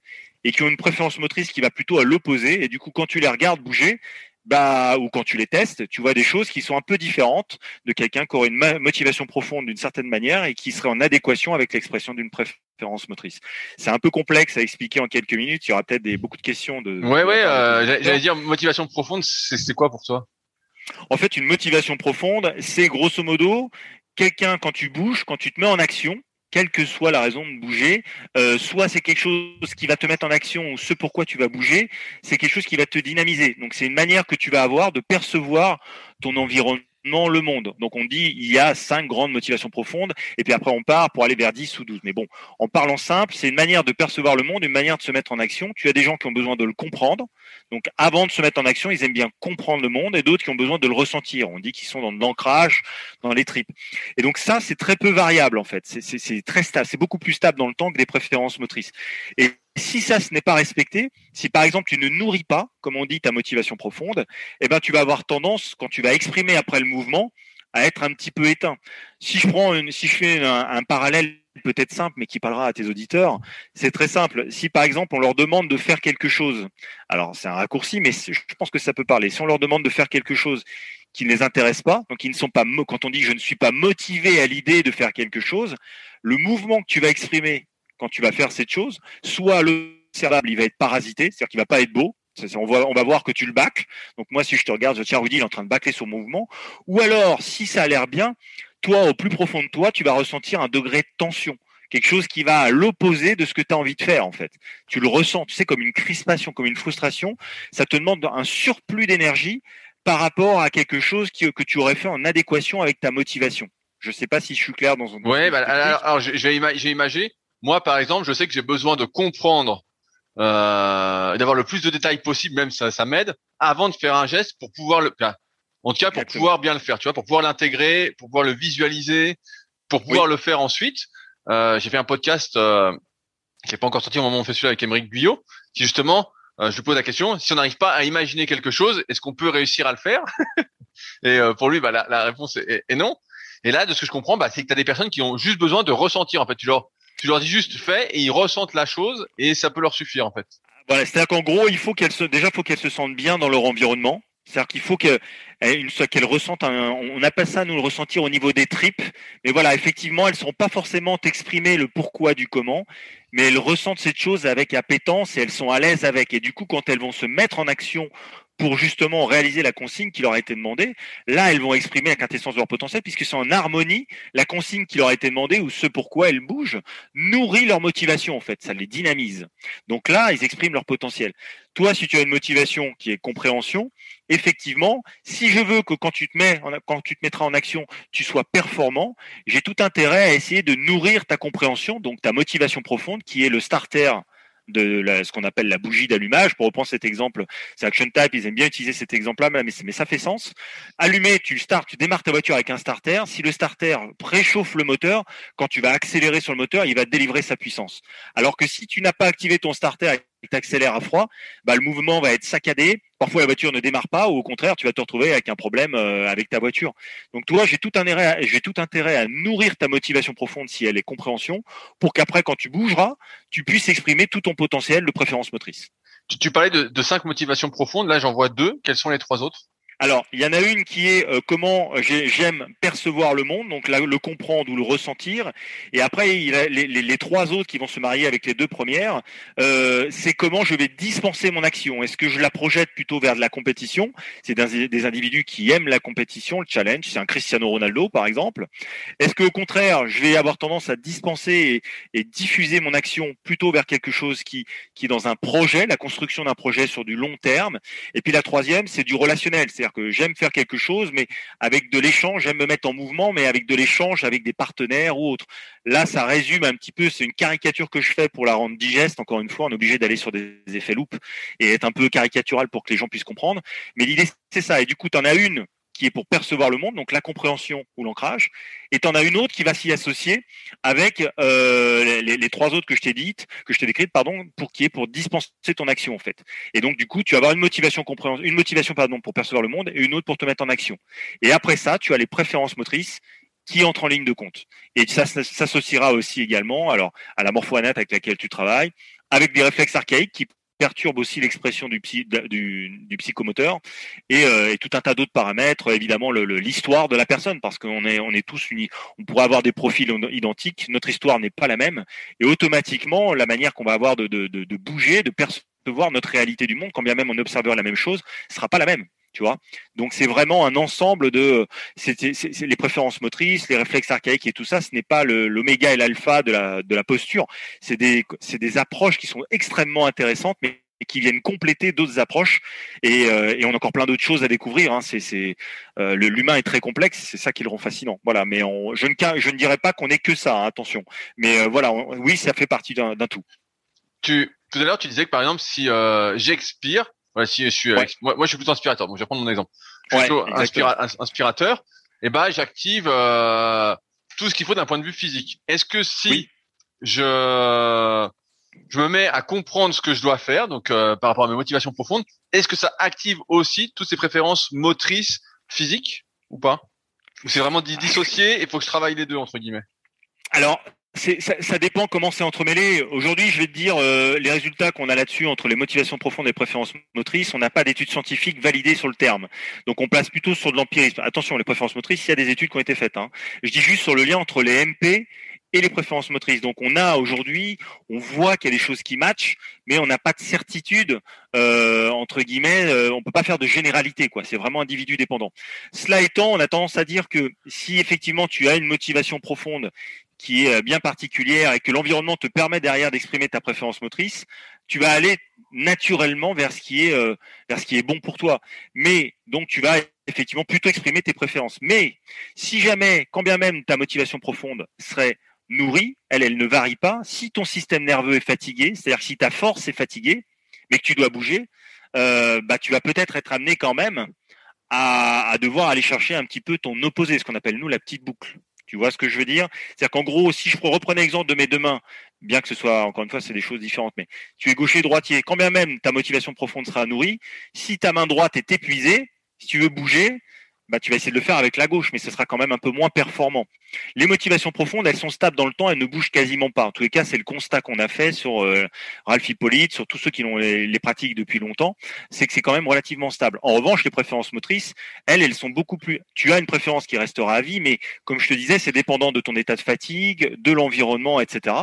et qui ont une préférence motrice qui va plutôt à l'opposé. Et du coup, quand tu les regardes bouger, bah, ou quand tu les testes, tu vois des choses qui sont un peu différentes de quelqu'un qui aurait une motivation profonde d'une certaine manière et qui serait en adéquation avec l'expression d'une préférence motrice. C'est un peu complexe à expliquer en quelques minutes. Il y aura peut-être des, beaucoup de questions de. Ouais, ouais. Euh, J'allais dire motivation profonde, c'est quoi pour toi? En fait, une motivation profonde, c'est grosso modo quelqu'un quand tu bouges, quand tu te mets en action, quelle que soit la raison de bouger, euh, soit c'est quelque chose qui va te mettre en action ou ce pourquoi tu vas bouger, c'est quelque chose qui va te dynamiser. Donc c'est une manière que tu vas avoir de percevoir ton environnement le monde. Donc on dit il y a cinq grandes motivations profondes, et puis après on part pour aller vers 10 ou 12. Mais bon, en parlant simple, c'est une manière de percevoir le monde, une manière de se mettre en action. Tu as des gens qui ont besoin de le comprendre. Donc avant de se mettre en action, ils aiment bien comprendre le monde, et d'autres qui ont besoin de le ressentir. On dit qu'ils sont dans l'ancrage, dans les tripes. Et donc ça, c'est très peu variable en fait. C'est très stable, c'est beaucoup plus stable dans le temps que des préférences motrices. Et si ça, ce n'est pas respecté, si par exemple tu ne nourris pas, comme on dit, ta motivation profonde, eh ben tu vas avoir tendance, quand tu vas exprimer après le mouvement, à être un petit peu éteint. Si je prends une, si je fais un, parallèle peut-être simple, mais qui parlera à tes auditeurs, c'est très simple. Si par exemple on leur demande de faire quelque chose, alors c'est un raccourci, mais je pense que ça peut parler. Si on leur demande de faire quelque chose qui ne les intéresse pas, donc ils ne sont pas, quand on dit je ne suis pas motivé à l'idée de faire quelque chose, le mouvement que tu vas exprimer quand tu vas faire cette chose, soit le cérébral il va être parasité, c'est-à-dire qu'il va pas être beau. On va, on va voir que tu le bâcles. Donc moi, si je te regarde, je tiens Rudy, il est en train de bâcler son mouvement. Ou alors, si ça a l'air bien, toi, au plus profond de toi, tu vas ressentir un degré de tension quelque chose qui va à l'opposé de ce que tu as envie de faire en fait. Tu le ressens, tu sais, comme une crispation, comme une frustration. Ça te demande un surplus d'énergie par rapport à quelque chose qui, que tu aurais fait en adéquation avec ta motivation. Je sais pas si je suis clair dans son. Ouais, bah, alors, j'ai imagé. Moi, par exemple, je sais que j'ai besoin de comprendre, euh, d'avoir le plus de détails possible, même ça, ça m'aide, avant de faire un geste pour pouvoir le. En tout cas, pour pouvoir bien le faire, tu vois, pour pouvoir l'intégrer, pour pouvoir le visualiser, pour pouvoir le faire ensuite. Euh, j'ai fait un podcast euh, qui n'est pas encore sorti au moment où on fait celui avec Émeric Guyot, qui justement, euh, je lui pose la question, si on n'arrive pas à imaginer quelque chose, est-ce qu'on peut réussir à le faire [laughs] Et euh, pour lui, bah, la, la réponse est, est, non. Et là, de ce que je comprends, bah, c'est que tu as des personnes qui ont juste besoin de ressentir. En fait, tu leur, tu leur dis juste fais et ils ressentent la chose et ça peut leur suffire en fait. Voilà, c'est-à-dire qu'en gros, il faut qu'elles se, déjà, faut qu'elles se sentent bien dans leur environnement. C'est-à-dire qu'il faut qu'elle qu'elle ressentent un, on appelle ça nous le ressentir au niveau des tripes. Mais voilà, effectivement, elles ne sont pas forcément exprimées le pourquoi du comment, mais elles ressentent cette chose avec appétence et elles sont à l'aise avec. Et du coup, quand elles vont se mettre en action pour justement réaliser la consigne qui leur a été demandée, là, elles vont exprimer la quintessence de leur potentiel puisque c'est en harmonie, la consigne qui leur a été demandée ou ce pourquoi elles bougent nourrit leur motivation en fait, ça les dynamise. Donc là, ils expriment leur potentiel. Toi, si tu as une motivation qui est compréhension, effectivement, si je veux que quand tu te quand tu te mettras en action, tu sois performant, j'ai tout intérêt à essayer de nourrir ta compréhension, donc ta motivation profonde, qui est le starter de ce qu'on appelle la bougie d'allumage. Pour reprendre cet exemple, c'est Action Type, ils aiment bien utiliser cet exemple-là, mais, mais ça fait sens. Allumer, tu start, tu démarres ta voiture avec un starter. Si le starter préchauffe le moteur, quand tu vas accélérer sur le moteur, il va délivrer sa puissance. Alors que si tu n'as pas activé ton starter t'accélères à froid, bah, le mouvement va être saccadé. Parfois, la voiture ne démarre pas, ou au contraire, tu vas te retrouver avec un problème euh, avec ta voiture. Donc, toi, j'ai tout intérêt, j'ai tout intérêt à nourrir ta motivation profonde si elle est compréhension, pour qu'après, quand tu bougeras, tu puisses exprimer tout ton potentiel de préférence motrice. Tu, parlais de, de cinq motivations profondes. Là, j'en vois deux. Quelles sont les trois autres? Alors, il y en a une qui est euh, comment j'aime percevoir le monde, donc le comprendre ou le ressentir. Et après, il a les, les, trois autres qui vont se marier avec les deux premières, euh, c'est comment je vais dispenser mon action. Est-ce que je la projette plutôt vers de la compétition? C'est des, individus qui aiment la compétition, le challenge. C'est un Cristiano Ronaldo, par exemple. Est-ce que au contraire, je vais avoir tendance à dispenser et, et, diffuser mon action plutôt vers quelque chose qui, qui est dans un projet, la construction d'un projet sur du long terme? Et puis la troisième, c'est du relationnel, c'est-à-dire que j'aime faire quelque chose, mais avec de l'échange, j'aime me mettre en mouvement, mais avec de l'échange avec des partenaires ou autres. Là, ça résume un petit peu, c'est une caricature que je fais pour la rendre digeste. Encore une fois, on est obligé d'aller sur des effets loupes et être un peu caricatural pour que les gens puissent comprendre. Mais l'idée, c'est ça. Et du coup, tu en as une est pour percevoir le monde, donc la compréhension ou l'ancrage, et tu en as une autre qui va s'y associer avec euh, les, trois autres que je t'ai dites, que je t'ai décrites, pardon, pour qui est pour dispenser ton action en fait. Et donc du coup, tu vas avoir une motivation compréhension, une motivation pardon pour percevoir le monde et une autre pour te mettre en action. Et après ça, tu as les préférences motrices qui entrent en ligne de compte. Et ça, s'associera aussi également alors à la morpho-anat avec laquelle tu travailles, avec des réflexes archaïques qui perturbe aussi l'expression du, psychomoteur euh, et, tout un tas d'autres paramètres, évidemment l'histoire de la personne, parce qu'on est, tous unis. On pourrait avoir des profils identiques, notre histoire n'est pas la même, et automatiquement, la manière qu'on va avoir de, de, bouger, de percevoir notre réalité du monde, quand bien même on observera la même chose, sera pas la même tu vois. Donc c'est vraiment un ensemble de les préférences motrices, les réflexes archaïques et tout ça. Ce n'est pas l'oméga et l'alpha de la posture. C'est des approches qui sont extrêmement intéressantes, mais qui viennent compléter d'autres approches et, euh, on a encore plein d'autres choses à découvrir. Hein. Euh, l'humain est très complexe, c'est ça qui le rend fascinant. Voilà, mais je ne dirais pas qu'on est que ça, hein, attention. Mais euh, voilà, oui, ça fait partie d'un, d'un tout. Tu tout à l'heure tu disais que par exemple si j'expire Ouais, si je suis, moi, moi, je suis plutôt inspirateur. Donc, je vais prendre mon exemple. Je suis plutôt inspirateur. Et eh ben, j'active euh, tout ce qu'il faut d'un point de vue physique. Est-ce que si je je me mets à comprendre ce que je dois faire, donc euh, par rapport à mes motivations profondes, est-ce que ça active aussi toutes ces préférences motrices physiques ou pas? Ou c'est vraiment dissocié et il faut que je travaille les deux entre guillemets? Alors, ça, ça, dépend comment c'est entremêlé. Aujourd'hui, je vais te dire euh, les résultats qu'on a là-dessus entre les motivations profondes et les préférences motrices. On n'a pas d'études scientifiques validées sur le terme. Donc, on place plutôt sur de l'empirisme. Attention, les préférences motrices, il y a des études qui ont été faites. Hein. Je dis juste sur le lien entre les MP et les préférences motrices. Donc, on a aujourd'hui, on voit qu'il y a des choses qui matchent, mais on n'a pas de certitude euh, entre guillemets. Euh, on peut pas faire de généralité, quoi. C'est vraiment individu dépendant. Cela étant, on a tendance à dire que si effectivement tu as une motivation profonde qui est bien particulière et que l'environnement te permet derrière d'exprimer ta préférence motrice, tu vas aller naturellement vers ce qui est euh, vers ce qui est bon pour toi. Mais donc tu vas effectivement plutôt exprimer tes préférences. Mais si jamais, quand bien même ta motivation profonde serait nourrie, elle, elle ne varie pas. Si ton système nerveux est fatigué, c'est-à-dire si ta force est fatiguée, mais que tu dois bouger, euh, bah tu vas peut-être être amené quand même à devoir aller chercher un petit peu ton opposé, ce qu'on appelle nous la petite boucle. Tu vois ce que je veux dire? C'est-à-dire qu'en gros, si je reprends l'exemple de mes deux mains, bien que ce soit, encore une fois, c'est des choses différentes, mais tu es gaucher droitier, quand bien même ta motivation profonde sera nourrie, si ta main droite est épuisée, si tu veux bouger, bah, tu vas essayer de le faire avec la gauche, mais ce sera quand même un peu moins performant. Les motivations profondes, elles sont stables dans le temps, elles ne bougent quasiment pas. En tous les cas, c'est le constat qu'on a fait sur euh, Ralph Hippolyte, sur tous ceux qui les, les pratiquent depuis longtemps, c'est que c'est quand même relativement stable. En revanche, les préférences motrices, elles, elles sont beaucoup plus. Tu as une préférence qui restera à vie, mais comme je te disais, c'est dépendant de ton état de fatigue, de l'environnement, etc.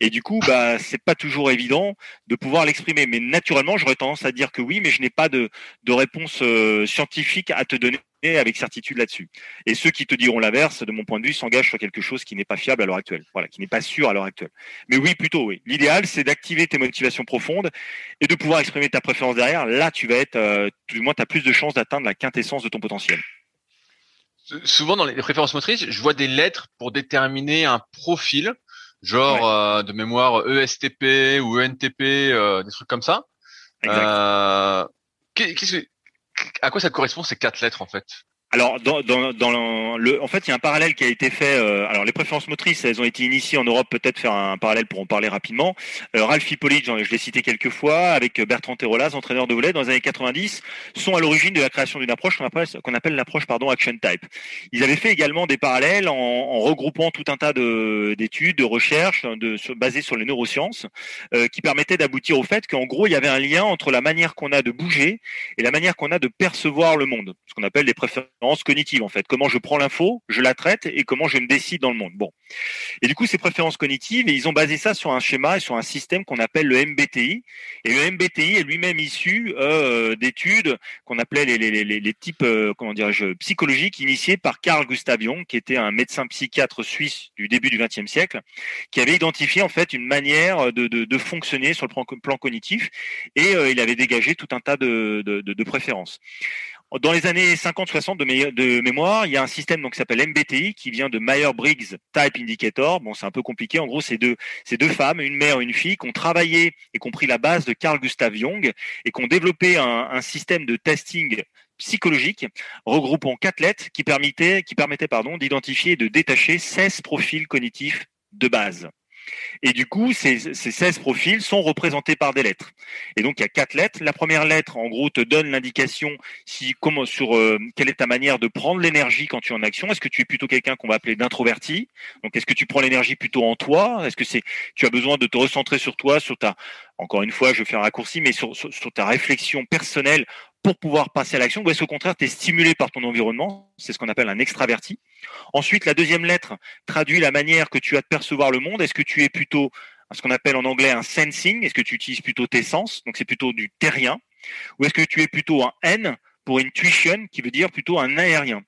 Et du coup, bah, c'est pas toujours évident de pouvoir l'exprimer. Mais naturellement, j'aurais tendance à dire que oui, mais je n'ai pas de, de réponse euh, scientifique à te donner avec certitude là-dessus. Et ceux qui te diront l'inverse, de mon point de vue, s'engagent sur quelque chose qui n'est pas fiable à l'heure actuelle, voilà, qui n'est pas sûr à l'heure actuelle. Mais oui, plutôt oui. L'idéal, c'est d'activer tes motivations profondes et de pouvoir exprimer ta préférence derrière. Là, tu vas être, euh, du moins, tu as plus de chances d'atteindre la quintessence de ton potentiel. Souvent dans les préférences motrices, je vois des lettres pour déterminer un profil, genre ouais. euh, de mémoire ESTP ou ENTP, euh, des trucs comme ça. Euh, qu'est-ce que à quoi ça correspond ces quatre lettres en fait? Alors, en fait, il y a un parallèle qui a été fait. Euh, alors, les préférences motrices, elles ont été initiées en Europe. Peut-être faire un parallèle pour en parler rapidement. Euh, Ralph Hippolyte, je l'ai cité quelques fois, avec Bertrand Terolas, entraîneur de volet dans les années 90, sont à l'origine de la création d'une approche qu'on appelle, l'approche pardon action type. Ils avaient fait également des parallèles en, regroupant tout un tas de d'études, de recherches, de basées sur les neurosciences, euh, qui permettaient d'aboutir au fait qu'en gros, il y avait un lien entre la manière qu'on a de bouger et la manière qu'on a de percevoir le monde, ce qu'on appelle les préférences cognitive en fait. Comment je prends l'info, je la traite et comment je me décide dans le monde. Bon. Et du coup, ces préférences cognitives, ils ont basé ça sur un schéma et sur un système qu'on appelle le MBTI. Et le MBTI est lui-même issu euh, d'études qu'on appelait les, les, les, les types, euh, comment dirais-je, psychologiques initiés par Carl Gustav Jung, qui était un médecin psychiatre suisse du début du XXe siècle, qui avait identifié en fait une manière de, de, fonctionner sur le plan, plan cognitif, et euh, il avait dégagé tout un tas de, de préférences. Dans les années 50-60 de, mé de, mémoire, il y a un système donc qui s'appelle MBTI qui vient de Meyer-Briggs Type Indicator. Bon, c'est un peu compliqué. En gros, c'est deux, deux femmes, une mère et une fille, qui ont travaillé et qui ont pris la base de Carl Gustav Jung et qui ont développé un, un système de testing psychologique regroupant quatre lettres qui permettait, qui permettait pardon, d'identifier et de détacher 16 profils cognitifs de base. Et du coup, ces, ces 16 profils sont représentés par des lettres. Et donc, il y a quatre lettres. La première lettre, en gros, te donne l'indication sur euh, quelle est ta manière de prendre l'énergie quand tu es en action. Est-ce que tu es plutôt quelqu'un qu'on va appeler d'introverti? Donc, est-ce que tu prends l'énergie plutôt en toi? Est-ce que c'est tu as besoin de te recentrer sur toi, sur ta encore une fois, je fais un raccourci, mais sur ta réflexion personnelle pour pouvoir passer à l'action, ou est-ce au contraire, tu es stimulé par ton environnement? C'est ce qu'on appelle un extraverti. Ensuite, la deuxième lettre traduit la manière que tu as de percevoir le monde. Est-ce que tu es plutôt ce qu'on appelle en anglais un sensing? Est-ce que tu utilises plutôt tes sens? Donc c'est plutôt du terrien. Ou est-ce que tu es plutôt un N pour intuition, qui veut dire plutôt un aérien?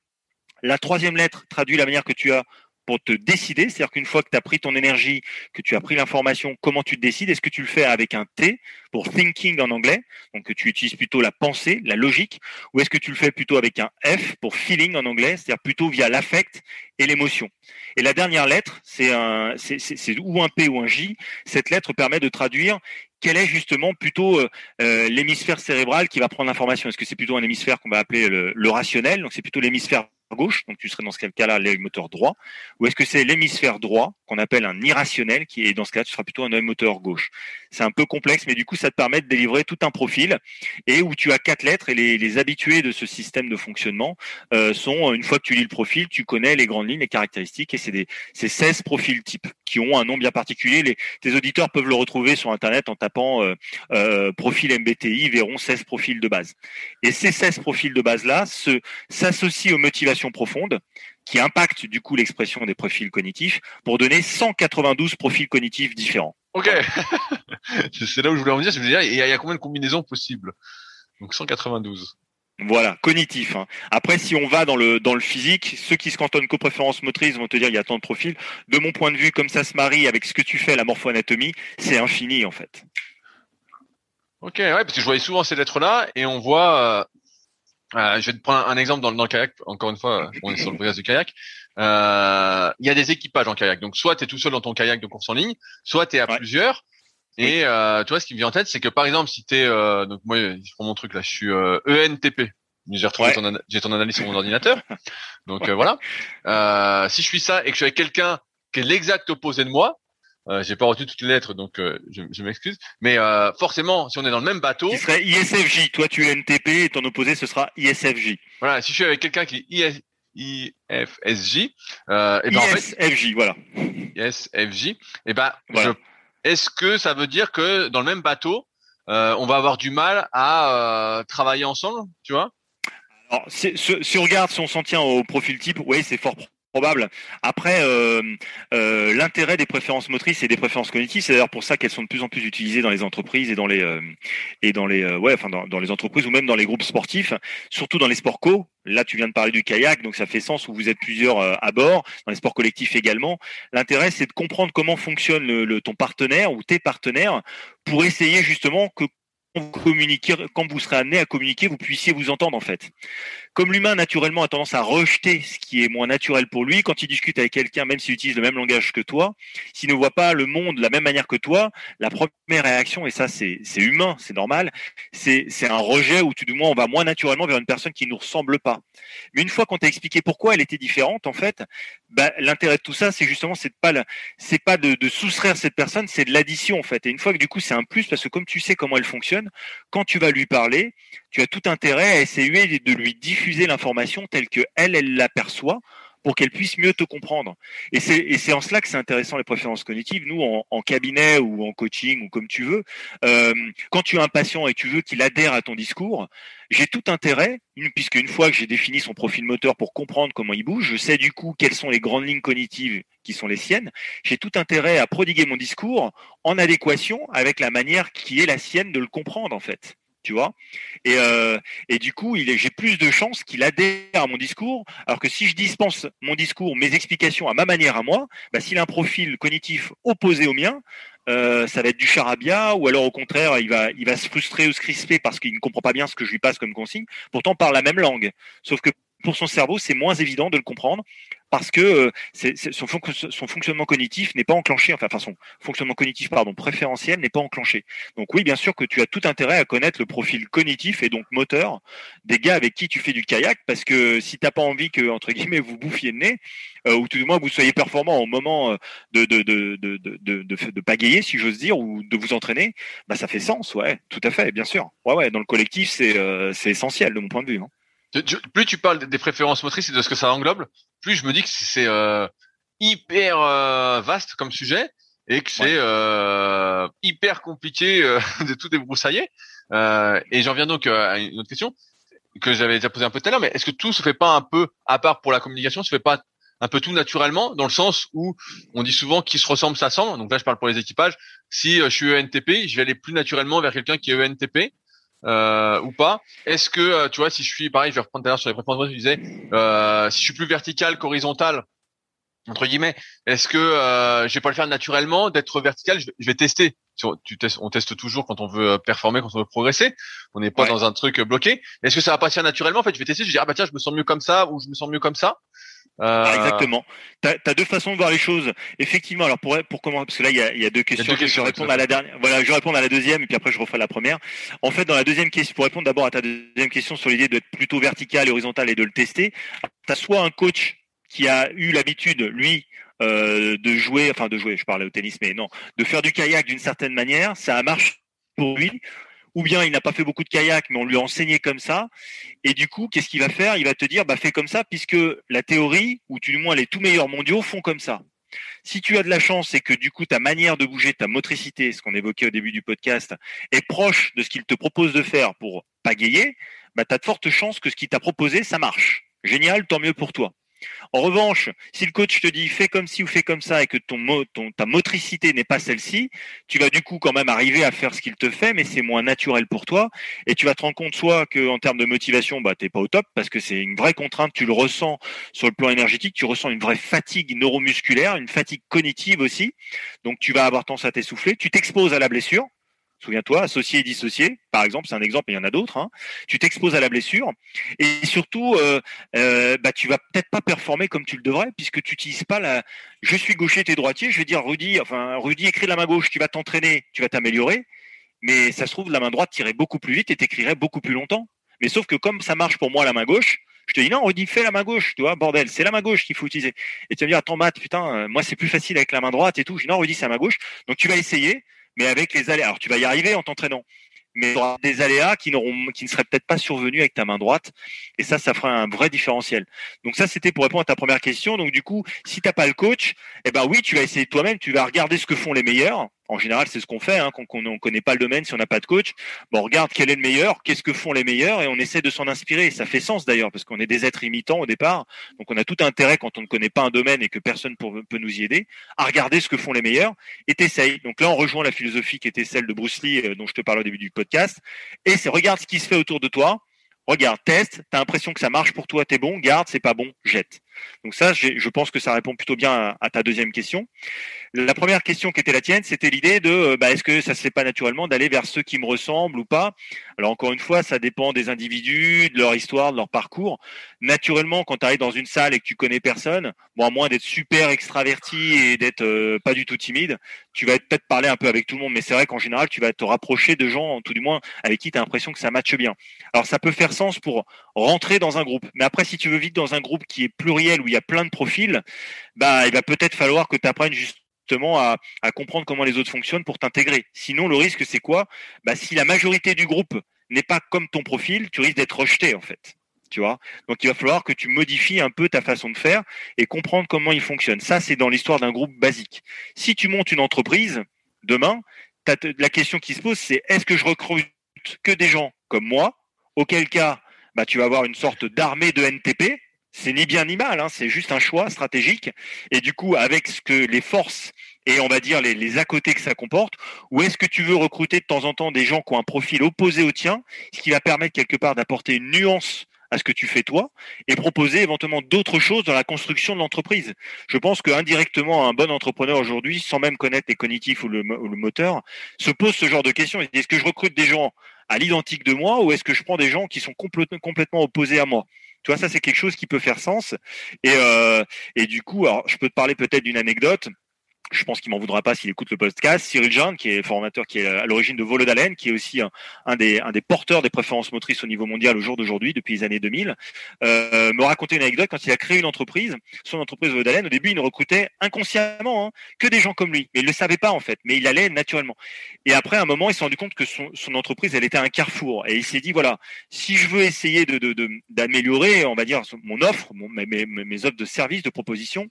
La troisième lettre traduit la manière que tu as pour te décider, c'est-à-dire qu'une fois que tu as pris ton énergie, que tu as pris l'information, comment tu te décides? Est-ce que tu le fais avec un T pour thinking en anglais, donc que tu utilises plutôt la pensée, la logique, ou est-ce que tu le fais plutôt avec un F pour feeling en anglais, c'est-à-dire plutôt via l'affect et l'émotion. Et la dernière lettre, c'est ou un P ou un J. Cette lettre permet de traduire quel est justement plutôt euh, euh, l'hémisphère cérébral qui va prendre l'information. Est-ce que c'est plutôt un hémisphère qu'on va appeler le, le rationnel? Donc c'est plutôt l'hémisphère gauche, donc tu serais dans ce cas-là l'œil moteur droit, ou est-ce que c'est l'hémisphère droit qu'on appelle un irrationnel, qui est dans ce cas-là tu seras plutôt un œil moteur gauche. C'est un peu complexe, mais du coup ça te permet de délivrer tout un profil et où tu as quatre lettres et les, habitués de ce système de fonctionnement euh, sont une fois que tu lis le profil, tu connais les grandes lignes, les caractéristiques et c'est des c'est 16 profils types qui ont un nom bien particulier. Les, tes auditeurs peuvent le retrouver sur internet en tapant euh, euh, profil MBTI, ils verront 16 profils de base. Et ces 16 profils de base là se s'associent aux motivations profonde qui impacte du coup l'expression des profils cognitifs pour donner 192 profils cognitifs différents. Ok, [laughs] c'est là où je voulais en venir. Je me dire, il y, a combien de combinaisons possibles? Donc 192. Voilà, cognitif. Hein. Après, si on va dans le dans le physique, ceux qui se cantonnent qu'aux préférences motrices vont te dire il y a tant de profils. De mon point de vue, comme ça se marie avec ce que tu fais, la morphoanatomie, c'est infini en fait. Ok, ouais, parce que je voyais souvent ces lettres-là et on voit. Euh, euh, je vais te prendre un, exemple dans, dans, le kayak. Encore une fois, on est sur le podcast du kayak. Euh, il y a des équipages en kayak. Donc, soit tu es tout seul dans ton kayak de course en ligne, soit tu es à plusieurs. Et euh, tu vois, ce qui me vient en tête, c'est que par exemple, si tu es... Euh, donc moi, je prends mon truc là, je suis ENTP. E j'ai retrouvé ton, j'ai ton analyse sur mon ordinateur. Donc voilà. si je suis ça et que je suis avec quelqu'un qui est l'exact opposé de moi, euh, j'ai pas retenu toutes les lettres, donc euh, je, je m'excuse. Mais euh, forcément, si on est dans le même bateau, qui serait ISFJ. Toi, tu es NTP et ton opposé, ce sera ISFJ. Voilà. Si je suis avec quelqu'un qui est IFSJ, euh, et ben ISFJ, voilà. ISFJ, et ben, est-ce que ça veut dire que dans le même bateau, euh, on va avoir du mal à travailler ensemble, tu vois? Alors, si, si, on regarde, si on s'en tient au profil type, oui, c'est fort probable. Après, euh, euh, l'intérêt des préférences motrices et des préférences cognitives, c'est d'ailleurs pour ça qu'elles sont de plus en plus utilisées dans les entreprises et dans les euh, et dans les ouais, enfin dans, les entreprises ou même dans les groupes sportifs, surtout dans les sports co. Là, tu viens de parler du kayak, donc ça fait sens où vous êtes plusieurs à bord, dans les sports collectifs également. L'intérêt, c'est de comprendre comment fonctionne le, ton partenaire ou tes partenaires pour essayer justement que communiquer, quand vous serez amené à communiquer, vous puissiez vous entendre en fait. Comme l'humain naturellement a tendance à rejeter ce qui est moins naturel pour lui, quand il discute avec quelqu'un, même s'il utilise le même langage que toi, s'il ne voit pas le monde de la même manière que toi, la première réaction, et ça c'est humain, c'est normal, c'est un rejet ou tout du moins on va moins naturellement vers une personne qui ne nous ressemble pas. Mais une fois qu'on t'a expliqué pourquoi elle était différente, en fait, bah, l'intérêt de tout ça, c'est justement c'est pas pas de, de soustraire cette personne, c'est de l'addition en fait. Et une fois que du coup c'est un plus parce que comme tu sais comment elle fonctionne quand tu vas lui parler, tu as tout intérêt à essayer de lui diffuser l'information telle que elle, elle l'aperçoit pour qu'elle puisse mieux te comprendre. Et c'est en cela que c'est intéressant les préférences cognitives. Nous, en, cabinet ou en coaching ou comme tu veux, euh, quand tu as un patient et tu veux qu'il adhère à ton discours, j'ai tout intérêt, puisque une fois que j'ai défini son profil moteur pour comprendre comment il bouge, je sais du coup quelles sont les grandes lignes cognitives qui sont les siennes. J'ai tout intérêt à prodiguer mon discours en adéquation avec la manière qui est la sienne de le comprendre en fait tu vois. Et, euh, et du coup, j'ai plus de chances qu'il adhère à mon discours, alors que si je dispense mon discours, mes explications à ma manière à moi, bah, s'il a un profil cognitif opposé au mien, euh, ça va être du charabia, ou alors au contraire, il va, il va se frustrer ou se crisper parce qu'il ne comprend pas bien ce que je lui passe comme consigne. Pourtant, on parle la même langue, sauf que pour son cerveau, c'est moins évident de le comprendre parce que euh, son, fonctionnement cognitif n'est pas enclenché, enfin, enfin son fonctionnement cognitif pardon préférentiel n'est pas enclenché. Donc oui, bien sûr que tu as tout intérêt à connaître le profil cognitif et donc moteur des gars avec qui tu fais du kayak, parce que si t'as pas envie que entre guillemets vous bouffiez le nez, euh, ou tout du moins vous soyez performant au moment euh, de de pagayer, si j'ose dire, ou de vous entraîner, bah ça fait sens, ouais, tout à fait, bien sûr. Ouais, ouais, dans le collectif, c'est c'est essentiel de mon point de vue. Hein plus tu parles des préférences motrices et de ce que ça englobe, plus je me dis que c'est euh, hyper euh, vaste comme sujet et que c'est euh, hyper compliqué [laughs] de tout débroussailler. et j'en viens donc à une autre question que j'avais déjà posée un peu tout à l'heure, mais est-ce que tout se fait pas un peu, à part pour la communication, se fait pas un peu tout naturellement, dans le sens où on dit souvent qui se ressemble s'assemble. Donc là, je parle pour les équipages. Si je suis ENTP, je vais aller plus naturellement vers quelqu'un qui est ENTP euh, ou pas Est-ce que euh, tu vois si je suis pareil, je vais reprendre tout à l'heure sur les préférences, je disais euh, si je suis plus vertical qu'horizontal entre guillemets, est-ce que euh, je vais pas le faire naturellement d'être vertical? Je vais, tester. Tu testes, on teste toujours quand on veut performer, quand on veut progresser. On n'est pas dans un truc bloqué. Est-ce que ça va pas se faire naturellement? En fait, je vais tester. Je vais dire ah bah tiens, je me sens mieux comme ça ou je me sens mieux comme ça. Euh... Ah, exactement. Tu as, deux façons de voir les choses. Effectivement, alors pour pour comment parce que là il y a, y a, deux questions. je vais répondre à la dernière. Voilà, je vais répondre à la deuxième et puis après je referai la première. En fait, dans la deuxième question, pour répondre d'abord à ta deuxième question sur l'idée d'être plutôt vertical et horizontal et de le tester, tu as soit un coach qui a eu l'habitude, lui, euh, de jouer, enfin de jouer, je parlais au tennis, mais non, de faire du kayak d'une certaine manière, ça a marché pour lui ou bien il n'a pas fait beaucoup de kayak, mais on lui a enseigné comme ça. Et du coup, qu'est-ce qu'il va faire? Il va te dire, bah fais comme ça, puisque la théorie, ou du moins les tout meilleurs mondiaux font comme ça. Si tu as de la chance et que du coup ta manière de bouger, ta motricité, ce qu'on évoquait au début du podcast, est proche de ce qu'il te propose de faire pour pagayer, bah tu as de fortes chances que ce qu'il t'a proposé, ça marche. Génial, tant mieux pour toi. En revanche, si le coach te dit fais comme ci ou fais comme ça et que ton, ton ta motricité n'est pas celle-ci, tu vas du coup quand même arriver à faire ce qu'il te fait, mais c'est moins naturel pour toi. Et tu vas te rendre compte soit que en termes de motivation, bah t'es pas au top parce que c'est une vraie contrainte, tu le ressens sur le plan énergétique, tu ressens une vraie fatigue neuromusculaire, une fatigue cognitive aussi. Donc tu vas avoir tendance à t'essouffler, tu t'exposes à la blessure. Souviens-toi, associé et dissocié, par exemple, c'est un exemple, mais il y en a d'autres. Hein. Tu t'exposes à la blessure et surtout, euh, euh, bah, tu vas peut-être pas performer comme tu le devrais puisque tu n'utilises pas la. Je suis gaucher, t'es droitier. Je vais dire Rudy, enfin Rudy écrit la main gauche, tu vas t'entraîner, tu vas t'améliorer, mais ça se trouve la main droite tirait beaucoup plus vite et t'écrirais beaucoup plus longtemps. Mais sauf que comme ça marche pour moi la main gauche, je te dis non, Rudy, fais la main gauche, tu vois, bordel, c'est la main gauche qu'il faut utiliser. Et tu vas me dire, attends, Matt, putain, euh, moi c'est plus facile avec la main droite et tout. Je dis non, Rudy, c'est la main gauche. Donc tu vas essayer, mais avec les aléas. Alors tu vas y arriver en t'entraînant, mais tu auras des aléas qui n'auront, qui ne seraient peut-être pas survenus avec ta main droite. Et ça, ça fera un vrai différentiel. Donc ça, c'était pour répondre à ta première question. Donc du coup, si t'as pas le coach, eh ben oui, tu vas essayer toi-même. Tu vas regarder ce que font les meilleurs en général, c'est ce qu'on fait, hein, quand on ne connaît pas le domaine, si on n'a pas de coach. Bon, on regarde quel est le meilleur, qu'est-ce que font les meilleurs, et on essaie de s'en inspirer. Ça fait sens d'ailleurs, parce qu'on est des êtres imitants au départ, donc on a tout intérêt quand on ne connaît pas un domaine et que personne peut nous y aider, à regarder ce que font les meilleurs, et t'essayes. Donc là, on rejoint la philosophie qui était celle de Bruce Lee, euh, dont je te parle au début du podcast, et c'est regarde ce qui se fait autour de toi, regarde, teste, t'as l'impression que ça marche pour toi, t'es bon, garde, c'est pas bon, jette. Donc ça, je pense que ça répond plutôt bien à ta deuxième question. La première question qui était la tienne, c'était l'idée de euh, bah, est-ce que ça se fait pas naturellement d'aller vers ceux qui me ressemblent ou pas? Alors encore une fois, ça dépend des individus, de leur histoire, de leur parcours. Naturellement, quand tu arrives dans une salle et que tu connais personne, bon à moins d'être super extraverti et d'être euh, pas du tout timide, tu vas peut-être parler un peu avec tout le monde, mais c'est vrai qu'en général, tu vas te rapprocher de gens, tout du moins, avec qui tu as l'impression que ça matche bien. Alors ça peut faire sens pour rentrer dans un groupe, mais après, si tu veux vite dans un groupe qui est pluriel où il y a plein de profils, bah il va peut-être falloir que tu apprennes juste justement à, comprendre comment les autres fonctionnent pour t'intégrer. Sinon, le risque, c'est quoi? Bah, Si la majorité du groupe n'est pas comme ton profil, tu risques d'être rejeté, en fait. Tu vois? Donc, il va falloir que tu modifies un peu ta façon de faire et comprendre comment il fonctionne. Ça, c'est dans l'histoire d'un groupe basique. Si tu montes une entreprise, demain, la question qui se pose, c'est est-ce que je recrute que des gens comme moi? Auquel cas, bah, tu vas avoir une sorte d'armée de NTP, c'est ni bien ni mal, hein, c'est juste un choix stratégique. Et du coup, avec ce que les forces et on va dire les, à côté que ça comporte, ou est-ce que tu veux recruter de temps en temps des gens qui ont un profil opposé au tien, ce qui va permettre quelque part d'apporter une nuance à ce que tu fais toi et proposer éventuellement d'autres choses dans la construction de l'entreprise. Je pense qu'indirectement, un bon entrepreneur aujourd'hui, sans même connaître les cognitifs ou le, moteur, se pose ce genre de questions. Est-ce que je recrute des gens à l'identique de moi ou est-ce que je prends des gens qui sont complètement, opposés à moi? Tu vois, ça c'est quelque chose qui peut faire sens. Et, euh, et du coup, alors, je peux te parler peut-être d'une anecdote je pense qu'il m'en voudra pas s'il écoute le podcast. Cyril Jean, qui est formateur, qui est à l'origine de Volodalen, qui est aussi un, des, porteurs des préférences motrices au niveau mondial au jour d'aujourd'hui, depuis les années 2000, euh, me racontait une anecdote quand il a créé une entreprise, son entreprise Volodalen. Au début, il ne recrutait inconsciemment hein, que des gens comme lui, mais il le savait pas en fait, mais il allait naturellement. Et après, à un moment, il s'est rendu compte que son, entreprise, elle était un carrefour, et il s'est dit voilà, si je veux essayer d'améliorer, on va dire mon offre, mes, mes offres de services, de propositions,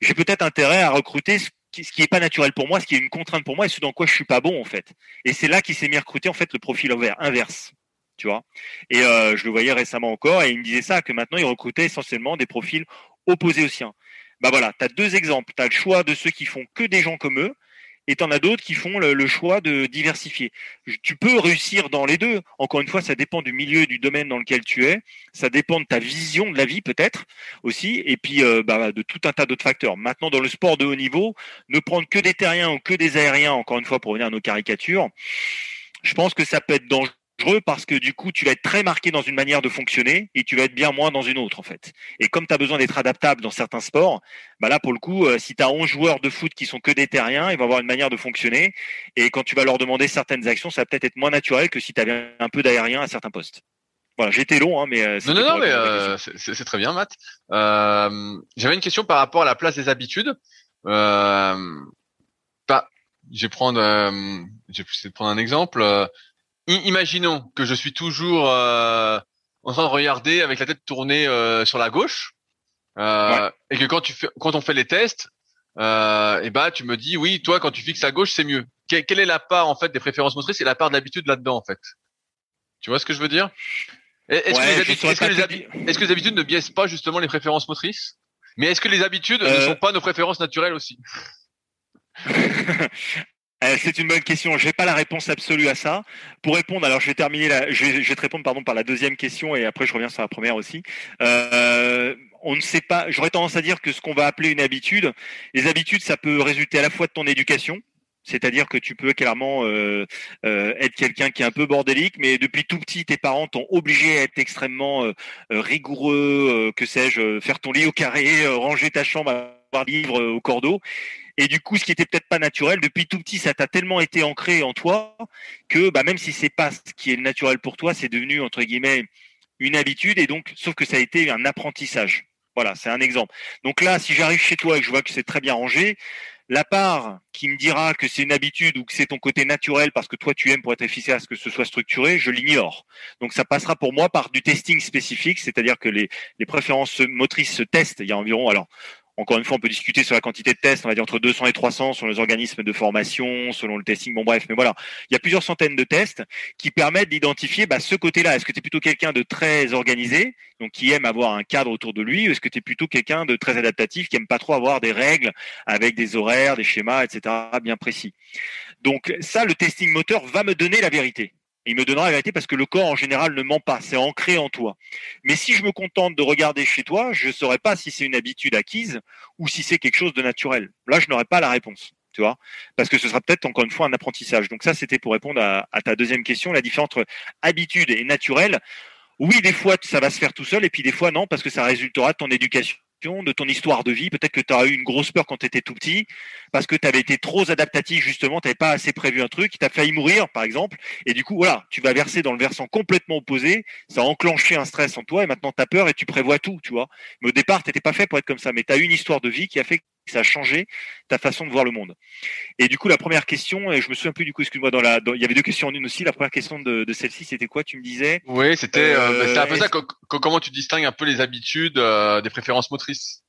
j'ai peut-être intérêt à recruter ce qui est pas naturel pour moi, ce qui est une contrainte pour moi et ce dans quoi je suis pas bon en fait. Et c'est là qu'il s'est mis à recruter en fait le profil inverse, tu vois. Et euh, je le voyais récemment encore et il me disait ça que maintenant il recrutait essentiellement des profils opposés aux siens. Bah voilà, tu as deux exemples, tu as le choix de ceux qui font que des gens comme eux et tu en as d'autres qui font le, choix de diversifier. Tu peux réussir dans les deux. Encore une fois, ça dépend du milieu, du domaine dans lequel tu es. Ça dépend de ta vision de la vie peut-être aussi, et puis euh, bah, de tout un tas d'autres facteurs. Maintenant, dans le sport de haut niveau, ne prendre que des terriens ou que des aériens, encore une fois pour revenir à nos caricatures, je pense que ça peut être dangereux parce que du coup, tu vas être très marqué dans une manière de fonctionner et tu vas être bien moins dans une autre en fait. Et comme tu as besoin d'être adaptable dans certains sports, bah là pour le coup, euh, si tu as 11 joueurs de foot qui sont que des terriens, ils vont avoir une manière de fonctionner et quand tu vas leur demander certaines actions, ça va peut-être être moins naturel que si tu avais un peu d'aérien à certains postes. Voilà, j'étais long, hein, mais euh, non, non, non, mais euh, c'est très bien, Matt. J'avais une question par rapport à la place des habitudes. Euh, bah, je vais prendre, je vais prendre un exemple imaginons que je suis toujours euh, en train de regarder avec la tête tournée euh, sur la gauche euh, et que quand tu fais, quand on fait les tests, et eh bah tu me dis oui, toi quand tu fixes à gauche c'est mieux. quelle est la part en fait des préférences motrices et la part d'habitude là-dedans en fait? Tu vois ce que je veux dire? Est-ce que, les habitudes ne biaisent pas justement les préférences motrices? Mais est-ce que les habitudes ne sont pas nos préférences naturelles aussi? Euh, [laughs] c'est une bonne question. Je n'ai pas la réponse absolue à ça. Pour répondre, alors je vais terminer, la, je, vais, te répondre pardon par la deuxième question et après je reviens sur la première aussi. Euh, on ne sait pas. J'aurais tendance à dire que ce qu'on va appeler une habitude, les habitudes, ça peut résulter à la fois de ton éducation, c'est-à-dire que tu peux clairement euh, être quelqu'un qui est un peu bordélique, mais depuis tout petit, tes parents t'ont obligé à être extrêmement rigoureux, que sais-je, faire ton lit au carré, ranger ta chambre, avoir livre au cordeau. Et du coup, ce qui était peut-être pas naturel, depuis tout petit, ça t'a tellement été ancré en toi que bah, même si c'est pas ce qui est naturel pour toi, c'est devenu entre guillemets une habitude. Et donc, sauf que ça a été un apprentissage. Voilà, c'est un exemple. Donc là, si j'arrive chez toi et que je vois que c'est très bien rangé, la part qui me dira que c'est une habitude ou que c'est ton côté naturel parce que toi tu aimes pour être efficace que ce soit structuré, je l'ignore. Donc ça passera pour moi par du testing spécifique, c'est-à-dire que les, préférences motrices se testent. Il y a environ, alors encore une fois, on peut discuter sur la quantité de tests, on va dire entre 200 et 300 sur les organismes de formation, selon le testing. Bon bref, mais voilà, il y a plusieurs centaines de tests qui permettent d'identifier bah, ce côté-là. Est-ce que tu es plutôt quelqu'un de très organisé, donc qui aime avoir un cadre autour de lui, ou est-ce que tu es plutôt quelqu'un de très adaptatif, qui aime pas trop avoir des règles avec des horaires, des schémas, etc. bien précis? Donc ça, le testing moteur va me donner la vérité il me donnera la vérité parce que le corps en général ne ment pas, c'est ancré en toi. Mais si je me contente de regarder chez toi, je ne saurais pas si c'est une habitude acquise ou si c'est quelque chose de naturel. Là, je n'aurais pas la réponse, tu vois, parce que ce sera peut-être encore une fois un apprentissage. Donc ça, c'était pour répondre à, à, ta deuxième question, la différence entre habitude et naturel. Oui, des fois, ça va se faire tout seul, et puis des fois, non, parce que ça résultera de ton éducation de ton histoire de vie. Peut-être que tu as eu une grosse peur quand tu étais tout petit, parce que tu avais été trop adaptatif, justement, tu n'avais pas assez prévu un truc, tu as failli mourir, par exemple, et du coup, voilà, tu vas verser dans le versant complètement opposé, ça a enclenché un stress en toi, et maintenant tu as peur et tu prévois tout, tu vois. Mais au départ, tu n'étais pas fait pour être comme ça, mais tu as eu une histoire de vie qui a fait ça a changé ta façon de voir le monde. Et du coup, la première question, et je me souviens plus du coup, excuse-moi, dans la, il y avait deux questions en une aussi. La première question de, celle-ci, c'était quoi Tu me disais? Oui, c'était, euh, un peu ça. comment tu distingues un peu les habitudes euh, des préférences motrices?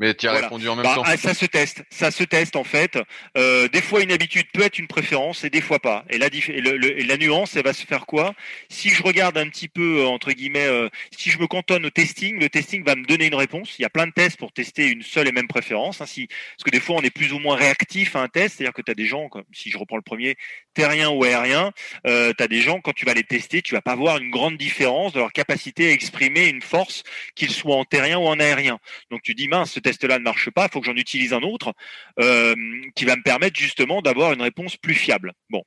Mais tu as répondu en même bah, temps. Ah, ça se teste, ça se teste en fait. Euh, des fois, une habitude peut être une préférence et des fois pas. Et la, la nuance, elle va se faire quoi? Si je regarde un petit peu euh, entre guillemets, euh, si je me cantonne au testing, le testing va me donner une réponse. Il y a plein de tests pour tester une seule et même préférence. Hein, parce que des fois, on est plus ou moins réactif à un test, c'est-à-dire que tu as des gens, comme si je reprends le premier, terrien ou aérien, euh, tu as des gens quand tu vas les tester, tu vas pas voir une grande différence de leur capacité à exprimer une force, qu'ils soient en terrien ou en aérien. Donc tu dis mince, ce test-là ne marche pas, il faut que j'en utilise un autre euh, qui va me permettre justement d'avoir une réponse plus fiable. Bon,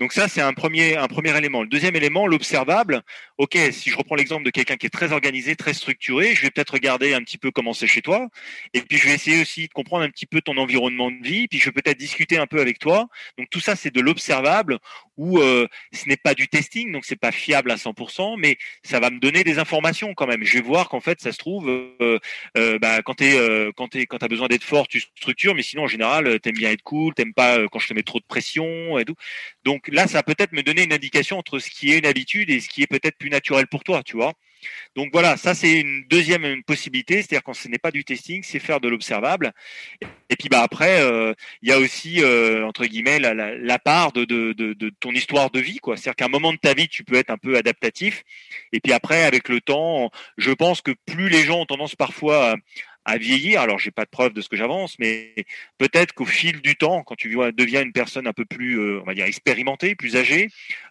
donc ça c'est un premier un premier élément. Le deuxième élément, l'observable. Ok, si je reprends l'exemple de quelqu'un qui est très organisé, très structuré, je vais peut-être regarder un petit peu comment c'est chez toi, et puis je vais essayer aussi de comprendre un petit peu ton environnement de vie, puis je vais peut-être discuter un peu avec toi. Donc tout ça c'est de l'observable où euh, ce n'est pas du testing, donc c'est pas fiable à 100%, mais ça va me donner des informations quand même. Je vais voir qu'en fait ça se trouve euh, euh, bah, quand tu quand besoin d'être fort, tu structures, mais sinon en général, tu aimes bien être cool, t'aimes pas quand je te mets trop de pression et tout. Donc là, ça va peut-être me donner une indication entre ce qui est une habitude et ce qui est peut-être plus naturel pour toi, tu vois. Donc voilà, ça c'est une deuxième possibilité, c'est-à-dire quand ce n'est pas du testing, c'est faire de l'observable. Et puis bah après, euh, il y a aussi euh, entre guillemets la, part de, de, ton histoire de vie, quoi. C'est-à-dire qu'à un moment de ta vie, tu peux être un peu adaptatif. Et puis après, avec le temps, je pense que plus les gens ont tendance parfois à vieillir. Alors, j'ai pas de preuve de ce que j'avance, mais peut-être qu'au fil du temps, quand tu deviens une personne un peu plus, euh, on va dire, expérimentée, plus âgée,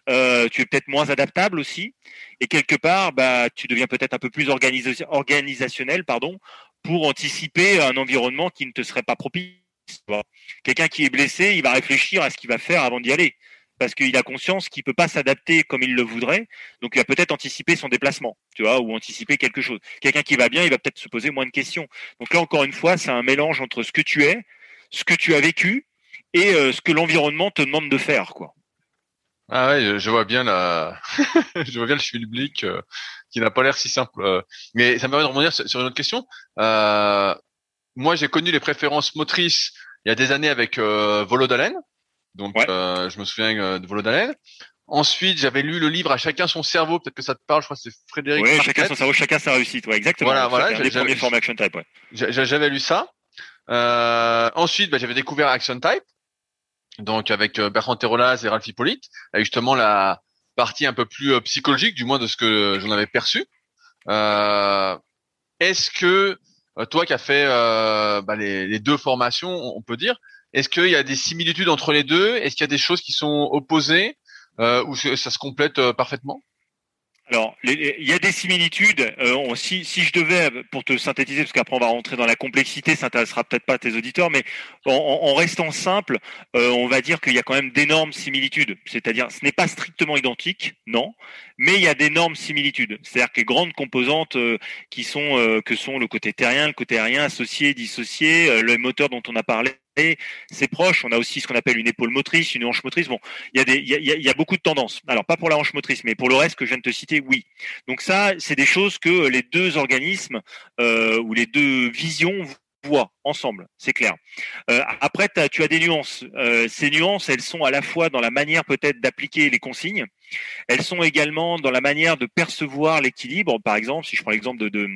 euh, tu es peut-être moins adaptable aussi. Et quelque part, bah, tu deviens peut-être un peu plus organisationnel, pardon, pour anticiper un environnement qui ne te serait pas propice. Quelqu'un qui est blessé, il va réfléchir à ce qu'il va faire avant d'y aller parce qu'il a conscience qu'il peut pas s'adapter comme il le voudrait, donc il va peut-être anticiper son déplacement, tu vois, ou anticiper quelque chose. Quelqu'un qui va bien, il va peut-être se poser moins de questions. Donc là, encore une fois, c'est un mélange entre ce que tu es, ce que tu as vécu et euh, ce que l'environnement te demande de faire, quoi. Ah ouais, je vois bien la, [laughs] je vois bien le schmilblick euh, qui n'a pas l'air si simple. Euh. mais ça me permet de rebondir sur une autre question. moi, j'ai connu les préférences motrices il y a des années avec Volodalen, donc, euh, je me souviens euh, de Volodalen. Ensuite, j'avais lu le livre À chacun son cerveau. Peut-être que ça te parle. Je crois que c'est Frédéric. Oui, chacun son cerveau, chacun sa réussite. Ouais, exactement. Voilà, voilà. Action Type. Ouais. J'avais lu ça. Euh, ensuite, bah, j'avais découvert Action Type. Donc, avec euh, Bertrand Terrolas et Ralph Hippolyte, avec justement la partie un peu plus psychologique, du moins de ce que j'en avais perçu. Euh, Est-ce que toi qui as fait bah, les, deux formations, on peut dire, est-ce qu'il y a des similitudes entre les deux? Est-ce qu'il y a des choses qui sont opposées ou ça se complète parfaitement? Alors, il y a des similitudes. Euh, si, je devais, pour te synthétiser, parce qu'après on va rentrer dans la complexité, ça intéressera peut-être pas tes auditeurs, mais en, restant simple, euh, on va dire qu'il y a quand même d'énormes similitudes. C'est-à-dire, ce n'est pas strictement identique, non, mais il y a d'énormes similitudes. C'est-à-dire que les grandes composantes euh, qui sont euh, que sont le côté terrien, le côté aérien, associé, dissocié, euh, le moteur dont on a parlé, c'est proche. On a aussi ce qu'on appelle une épaule motrice, une hanche motrice. Bon, il y a des, il y a beaucoup de tendances. Alors pas pour la hanche motrice, mais pour le reste que je viens de te citer, oui. Donc ça, c'est des choses que les deux organismes euh, ou les deux visions voient ensemble, c'est clair. Euh, après, tu as des nuances. Euh, ces nuances, elles sont à la fois dans la manière peut-être d'appliquer les consignes, elles sont également dans la manière de percevoir l'équilibre. Par exemple, si je prends l'exemple de,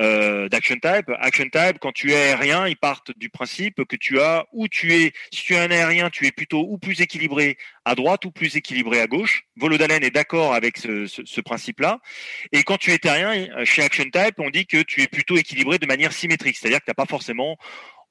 euh, d'Action Type, Action Type, quand tu es aérien, ils partent du principe que tu as ou tu es, si tu es un aérien, tu es plutôt ou plus équilibré à droite ou plus équilibré à gauche. Volodalen est d'accord avec ce, ce, principe-là. Et quand tu es terrien, chez Action Type, on dit que tu es plutôt équilibré de manière symétrique, c'est-à-dire que tu n'as pas forcément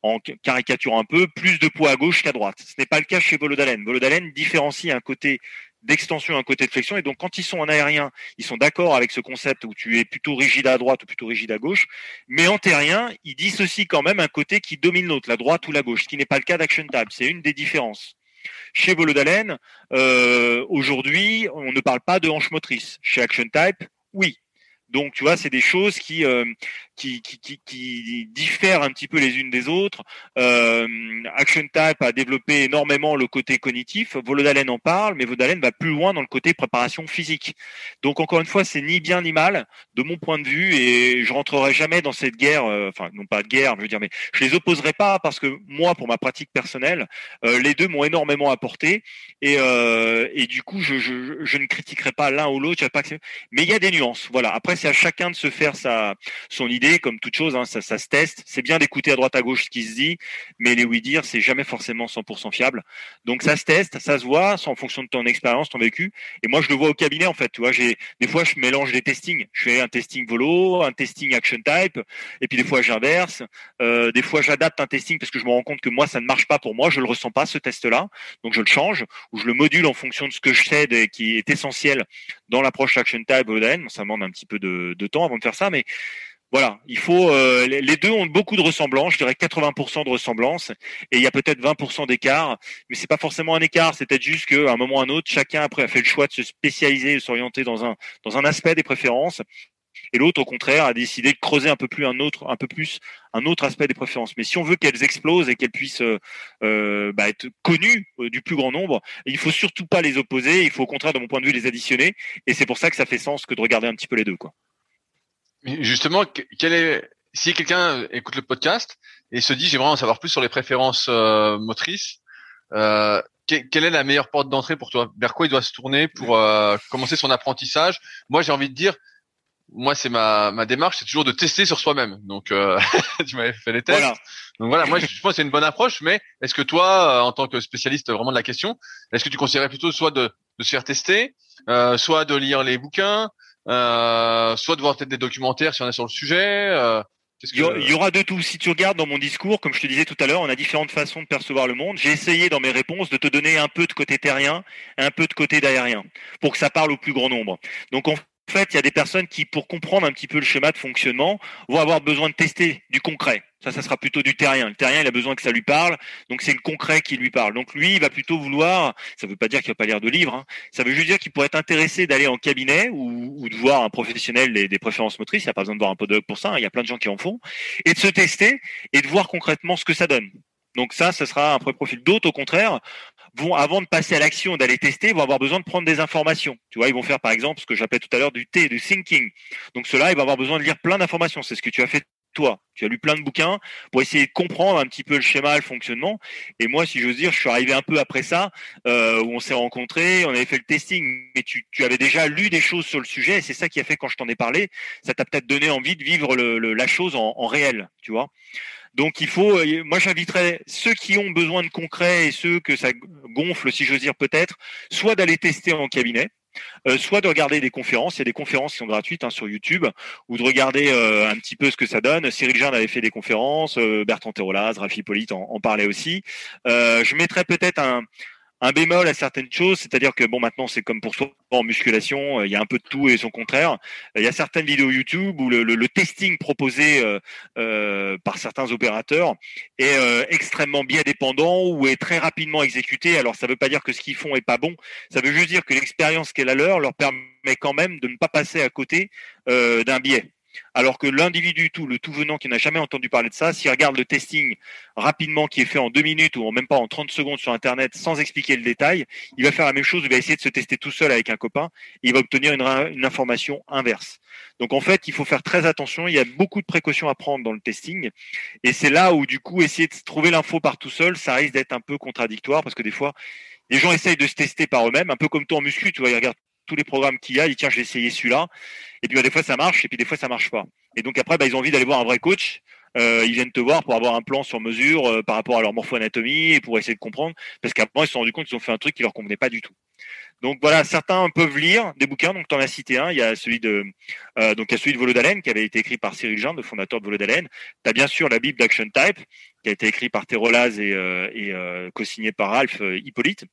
en caricature un peu, plus de poids à gauche qu'à droite. Ce n'est pas le cas chez Volodalen. Volodalen différencie un côté d'extension un côté de flexion. Et donc, quand ils sont en aérien, ils sont d'accord avec ce concept où tu es plutôt rigide à droite ou plutôt rigide à gauche. Mais en terrien, ils dissocient quand même un côté qui domine l'autre, la droite ou la gauche, ce qui n'est pas le cas d'Action Tab. C'est une des différences. Chez Volodalen, euh, aujourd'hui, on ne parle pas de hanche motrice. Chez Action Type, oui. Donc, tu vois, c'est des choses qui, euh, qui, diffèrent un petit peu les unes des autres. Euh, Action Type a développé énormément le côté cognitif. Volodalen en parle, mais Volodalen va plus loin dans le côté préparation physique. Donc, encore une fois, c'est ni bien ni mal, de mon point de vue, et je rentrerai jamais dans cette guerre, euh, enfin, non pas de guerre, je veux dire, mais je les opposerai pas parce que moi, pour ma pratique personnelle, euh, les deux m'ont énormément apporté, et, du coup, je, je, je ne critiquerai pas l'un ou l'autre, mais il y a des nuances. Voilà. Après, c'est à chacun de se faire sa son idée, comme toute chose, hein, ça, se teste. C'est bien d'écouter à droite à gauche ce qui se dit, mais les oui dire, c'est jamais forcément 100% fiable. Donc ça se teste, ça se voit, en fonction de ton expérience, ton vécu. Et moi, je le vois au cabinet en fait. Tu j'ai des fois je mélange des testings. Je fais un testing volo, un testing action type, et puis des fois j'inverse. Euh, des fois j'adapte un testing parce que je me rends compte que moi ça ne marche pas pour moi, je le ressens pas ce test-là, donc je le change ou je le module en fonction de ce que je sais et qui est essentiel dans l'approche action type. Ça demande un petit peu de, de temps avant de faire ça, mais voilà, il faut. Euh, les deux ont beaucoup de ressemblances, je dirais 80% de ressemblances, et il y a peut-être 20% d'écart, mais c'est pas forcément un écart, c'est peut-être juste qu'à un moment ou un autre, chacun après a fait le choix de se spécialiser, de s'orienter dans un dans un aspect des préférences, et l'autre au contraire a décidé de creuser un peu plus un autre, un peu plus un autre aspect des préférences. Mais si on veut qu'elles explosent et qu'elles puissent euh, euh bah, être connues du plus grand nombre, il faut surtout pas les opposer, il faut au contraire, de mon point de vue, les additionner, et c'est pour ça que ça fait sens que de regarder un petit peu les deux, quoi. Justement, quel est si quelqu'un écoute le podcast et se dit j'ai vraiment à savoir plus sur les préférences euh, motrices, euh, quelle est la meilleure porte d'entrée pour toi? Vers quoi il doit se tourner pour euh, commencer son apprentissage? Moi, j'ai envie de dire, moi, c'est ma, ma démarche, c'est toujours de tester sur soi-même. Donc, euh, [laughs] tu m'avais fait les tests. Donc voilà, moi, je pense que c'est une bonne approche. Mais est-ce que toi, en tant que spécialiste vraiment de la question, est-ce que tu conseillerais plutôt soit de, de se faire tester, soit de lire les bouquins, euh, soit de voir peut-être des documentaires si on est sur le sujet. Euh, il y aura de tout. Si tu regardes dans mon discours, comme je te disais tout à l'heure, on a différentes façons de percevoir le monde. J'ai essayé dans mes réponses de te donner un peu de côté terrien, un peu de côté d'aérien, pour que ça parle au plus grand nombre. Donc en fait, il y a des personnes qui, pour comprendre un petit peu le schéma de fonctionnement, vont avoir besoin de tester du concret. Ça, ça sera plutôt du terrien. Le terrien, il a besoin que ça lui parle, donc c'est le concret qui lui parle. Donc lui, il va plutôt vouloir, ça ne veut pas dire qu'il va pas lire de livres, hein. ça veut juste dire qu'il pourrait être intéressé d'aller en cabinet ou, de voir un professionnel des, préférences motrices, il n'y a pas besoin de voir un podologue pour ça, hein. il y a plein de gens qui en font, et de se tester et de voir concrètement ce que ça donne. Donc ça, ce sera un premier profil. D'autres, au contraire, vont, avant de passer à l'action, d'aller tester, vont avoir besoin de prendre des informations. Tu vois, ils vont faire, par exemple, ce que j'appelais tout à l'heure du T, du thinking. Donc cela, ils vont avoir besoin de lire plein d'informations. C'est ce que tu as fait toi. Tu as lu plein de bouquins pour essayer de comprendre un petit peu le schéma, le fonctionnement. Et moi, si j'ose dire, je suis arrivé un peu après ça, euh, où on s'est rencontrés, on avait fait le testing, mais tu, tu, avais déjà lu des choses sur le sujet, et c'est ça qui a fait quand je t'en ai parlé, ça t'a peut-être donné envie de vivre le, la chose en, en, réel, tu vois. Donc il faut, euh, moi j'inviterais ceux qui ont besoin de concret et ceux que ça gonfle, si j'ose dire peut-être, soit d'aller tester en cabinet, soit de regarder des conférences. Il y a des conférences qui sont gratuites hein, sur YouTube, ou de regarder un petit peu ce que ça donne. Cyril Jeanne avait fait des conférences, Bertrand Terolaz, Rafi Polite en, en parlait aussi. je mettrais peut-être un, un bémol à certaines choses, c'est-à-dire que bon maintenant c'est comme pour soi en musculation, euh, il y a un peu de tout et son contraire. Il y a certaines vidéos YouTube où le, testing proposé euh, euh, par certains opérateurs est extrêmement bien dépendant ou est très rapidement exécuté. Alors ça ne veut pas dire que ce qu'ils font est pas bon, ça veut juste dire que l'expérience qu'est la leur leur permet quand même de ne pas passer à côté d'un biais. Alors que l'individu tout, le tout venant qui n'a jamais entendu parler de ça, s'il regarde le testing rapidement qui est fait en deux minutes ou même pas en 30 secondes sur Internet sans expliquer le détail, il va faire la même chose, il va essayer de se tester tout seul avec un copain et il va obtenir une, information inverse. Donc en fait, il faut faire très attention, il y a beaucoup de précautions à prendre dans le testing et c'est là où du coup essayer de trouver l'info par tout seul, ça risque d'être un peu contradictoire parce que des fois, les gens essayent de se tester par eux-mêmes, un peu comme toi en muscu, tu vois, ils regardent tous les programmes qu'il y a, ils disent tiens, je vais essayer celui-là. Et puis bah, des fois ça marche, et puis des fois ça marche pas. Et donc après, bah, ils ont envie d'aller voir un vrai coach. Euh, ils viennent te voir pour avoir un plan sur mesure euh, par rapport à leur morpho-anatomie et pour essayer de comprendre, parce qu'après ils se sont rendus compte qu'ils ont fait un truc qui leur convenait pas du tout. Donc voilà, certains peuvent lire des bouquins. Donc tu en as cité un. Il y a celui de euh, donc il y a celui de Volodalen qui avait été écrit par Cyril Jean, le fondateur de Volodalen. Tu as bien sûr la Bible d'Action Type qui a été écrit par Terolaz et, et co-signé par Ralph Hippolyte.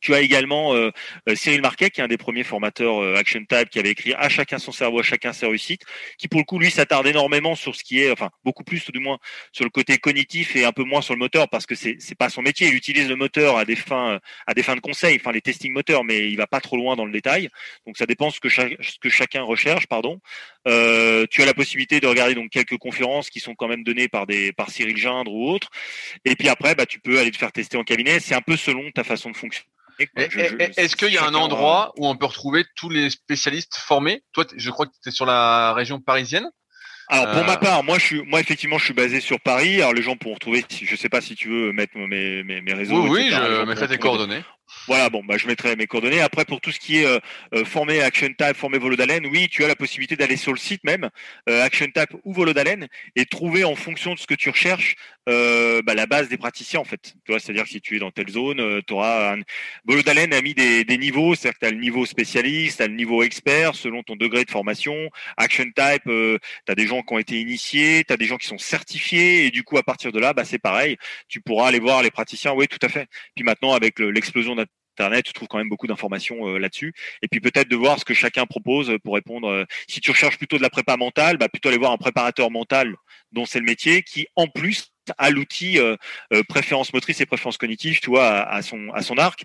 Tu as également euh, euh, Cyril Marquet, qui est un des premiers formateurs euh, Action Type, qui avait écrit À chacun son cerveau, à chacun ses réussites, qui pour le coup, lui, s'attarde énormément sur ce qui est, enfin, beaucoup plus, tout du moins, sur le côté cognitif et un peu moins sur le moteur, parce que c'est c'est pas son métier. Il utilise le moteur à des fins à des fins de conseil, enfin les testing moteurs, mais il va pas trop loin dans le détail. Donc ça dépend ce que, ce que chacun recherche, pardon. Euh, tu as la possibilité de regarder donc quelques conférences qui sont quand même données par des par Cyril Gindre ou autres. Et puis après, bah, tu peux aller te faire tester en cabinet. C'est un peu selon ta façon de fonctionner. Est-ce qu'il y a un endroit où on peut retrouver tous les spécialistes formés? Toi, je crois que tu es sur la région parisienne. Alors pour ma euh. part, moi je suis, moi effectivement, je suis basé sur Paris. Alors les gens pourront retrouver, je sais pas si tu veux mettre mes mes, mes réseaux. Oui, oui, je mettrai tes coordonnées. Voilà, bon, bah, je mettrai mes coordonnées. Après, pour tout ce qui est euh, euh formé Action Type, formé Volodalen, oui, tu as la possibilité d'aller sur le site même, euh, Action Type ou Volodalen, et trouver en fonction de ce que tu recherches bah, la base des praticiens, en fait. Tu c'est-à-dire que si tu es dans telle zone, tu auras un... Volodalen a mis des, des niveaux, c'est-à-dire que tu as le niveau spécialiste, tu as le niveau expert, selon ton degré de formation. Action Type, tu as des gens qui ont été initiés, tu as des gens qui sont certifiés, et du coup, à partir de là, bah, c'est pareil. Tu pourras aller voir les praticiens. Oui, tout à fait. Puis maintenant, avec l'explosion Tu trouves quand même beaucoup d'informations euh, là-dessus. Et puis peut-être de voir ce que chacun propose pour répondre. Euh, si tu recherches plutôt de la prépa mentale, bah plutôt aller voir un préparateur mental dont c'est le métier, qui en plus a l'outil euh, préférence motrice et préférence cognitive, tu vois, à, son arc.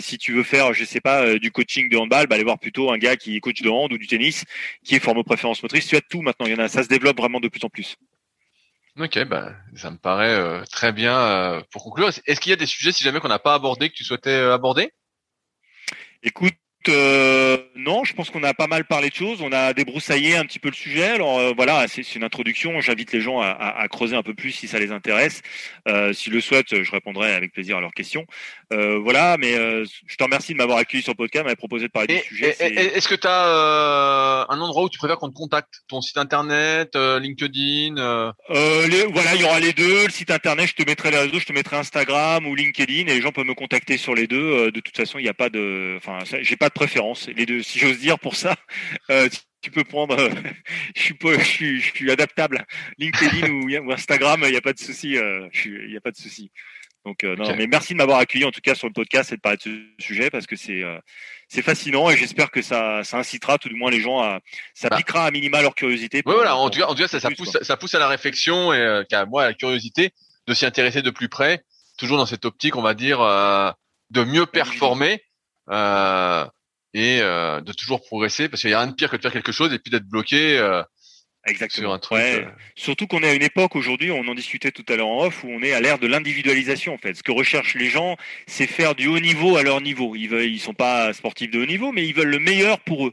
si tu veux faire, je sais pas, du coaching de handball, bah, aller voir plutôt un gars qui coach de hand ou du tennis, qui est formé aux préférences motrices. Tu as tout maintenant. Il y en a, ça se développe vraiment de plus en plus. Ok, bah, ça me paraît euh, très bien euh, pour conclure. Est-ce qu'il y a des sujets, si jamais qu'on n'a pas abordé, que tu souhaitais euh, aborder? Écoute, euh, non, je pense qu'on a pas mal parlé de choses. On a débroussaillé un petit peu le sujet. Alors euh, voilà, c'est une introduction. J'invite les gens à, à, à, creuser un peu plus si ça les intéresse. Euh, S'ils le souhaitent, je répondrai avec plaisir à leurs questions. Euh, voilà, mais euh, je te remercie de m'avoir accueilli sur le podcast, m'avoir proposé de parler du sujet. Est-ce que tu as un endroit où tu préfères qu'on te contacte? Ton site internet, LinkedIn les, Voilà, il y aura les deux. Le site internet, je te mettrai les réseaux, je te mettrai Instagram ou LinkedIn, et les gens peuvent me contacter sur les deux. de toute façon, il n'y a pas de, enfin, j'ai pas préférence. Les deux, si j'ose dire pour ça, euh, tu peux prendre. Euh, [laughs] je suis pas, je suis, je suis adaptable. LinkedIn ou, [laughs] Instagram, il n'y a pas de souci. Euh, il n'y a pas de souci. Donc non, mais merci de m'avoir accueilli en tout cas sur le podcast et de parler de ce sujet parce que c'est c'est fascinant et j'espère que ça ça incitera tout du moins les gens à ça bah. piquera à minima leur curiosité. Oui, voilà, en tout cas, en tout cas ça, ça pousse ça pousse à la réflexion et qu'à moi à la curiosité de s'y intéresser de plus près, toujours dans cette optique, on va dire, de mieux performer euh, et euh, de toujours progresser parce qu'il y a rien de pire que de faire quelque chose et puis d'être bloqué Exactement. Euh, Surtout qu'on est à une époque aujourd'hui, on en discutait tout à l'heure en off, où on est à l'ère de l'individualisation en fait. Ce que recherchent les gens, c'est faire du haut niveau à leur niveau. Ils veulent, ils sont pas sportifs de haut niveau, mais ils veulent le meilleur pour eux.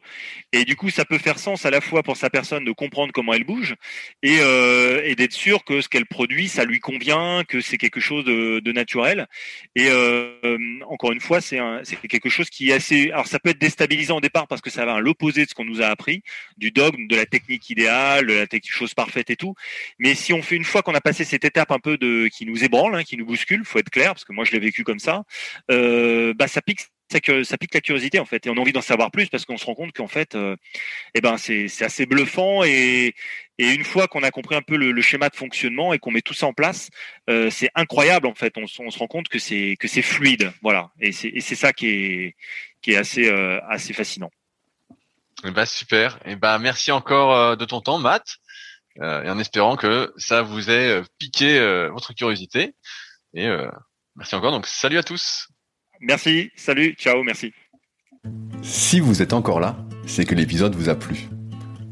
Et du coup, ça peut faire sens à la fois pour sa personne de comprendre comment elle bouge et, euh, et d'être sûr que ce qu'elle produit, ça lui convient, que c'est quelque chose de, de naturel. Et euh, encore une fois, c'est quelque chose qui est assez. Alors, ça peut être déstabilisant au départ parce que ça va à l'opposé de ce qu'on nous a appris, du dogme, de la technique idéale la chose parfaite et tout. Mais si on fait une fois qu'on a passé cette étape un peu de qui nous ébranle, hein, qui nous bouscule, faut être clair, parce que moi je l'ai vécu comme ça, euh, bah ça pique ça pique la curiosité en fait. Et on a envie d'en savoir plus parce qu'on se rend compte qu'en fait euh, eh ben c'est assez bluffant et, et une fois qu'on a compris un peu le, schéma de fonctionnement et qu'on met tout ça en place euh, c'est incroyable en fait. On, se rend compte que c'est que c'est fluide. Voilà. Et c'est ça qui est qui est assez euh, assez fascinant eh ben super. Et eh ben merci encore de ton temps Matt. Et en espérant que ça vous ait piqué votre curiosité. Et merci encore. Donc salut à tous. Merci, salut, ciao, merci. Si vous êtes encore là, c'est que l'épisode vous a plu.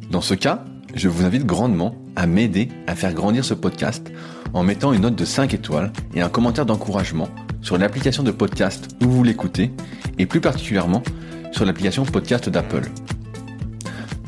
Dans ce cas, je vous invite grandement à m'aider à faire grandir ce podcast en mettant une note de 5 étoiles et un commentaire d'encouragement sur l'application de podcast où vous l'écoutez et plus particulièrement sur l'application podcast d'Apple.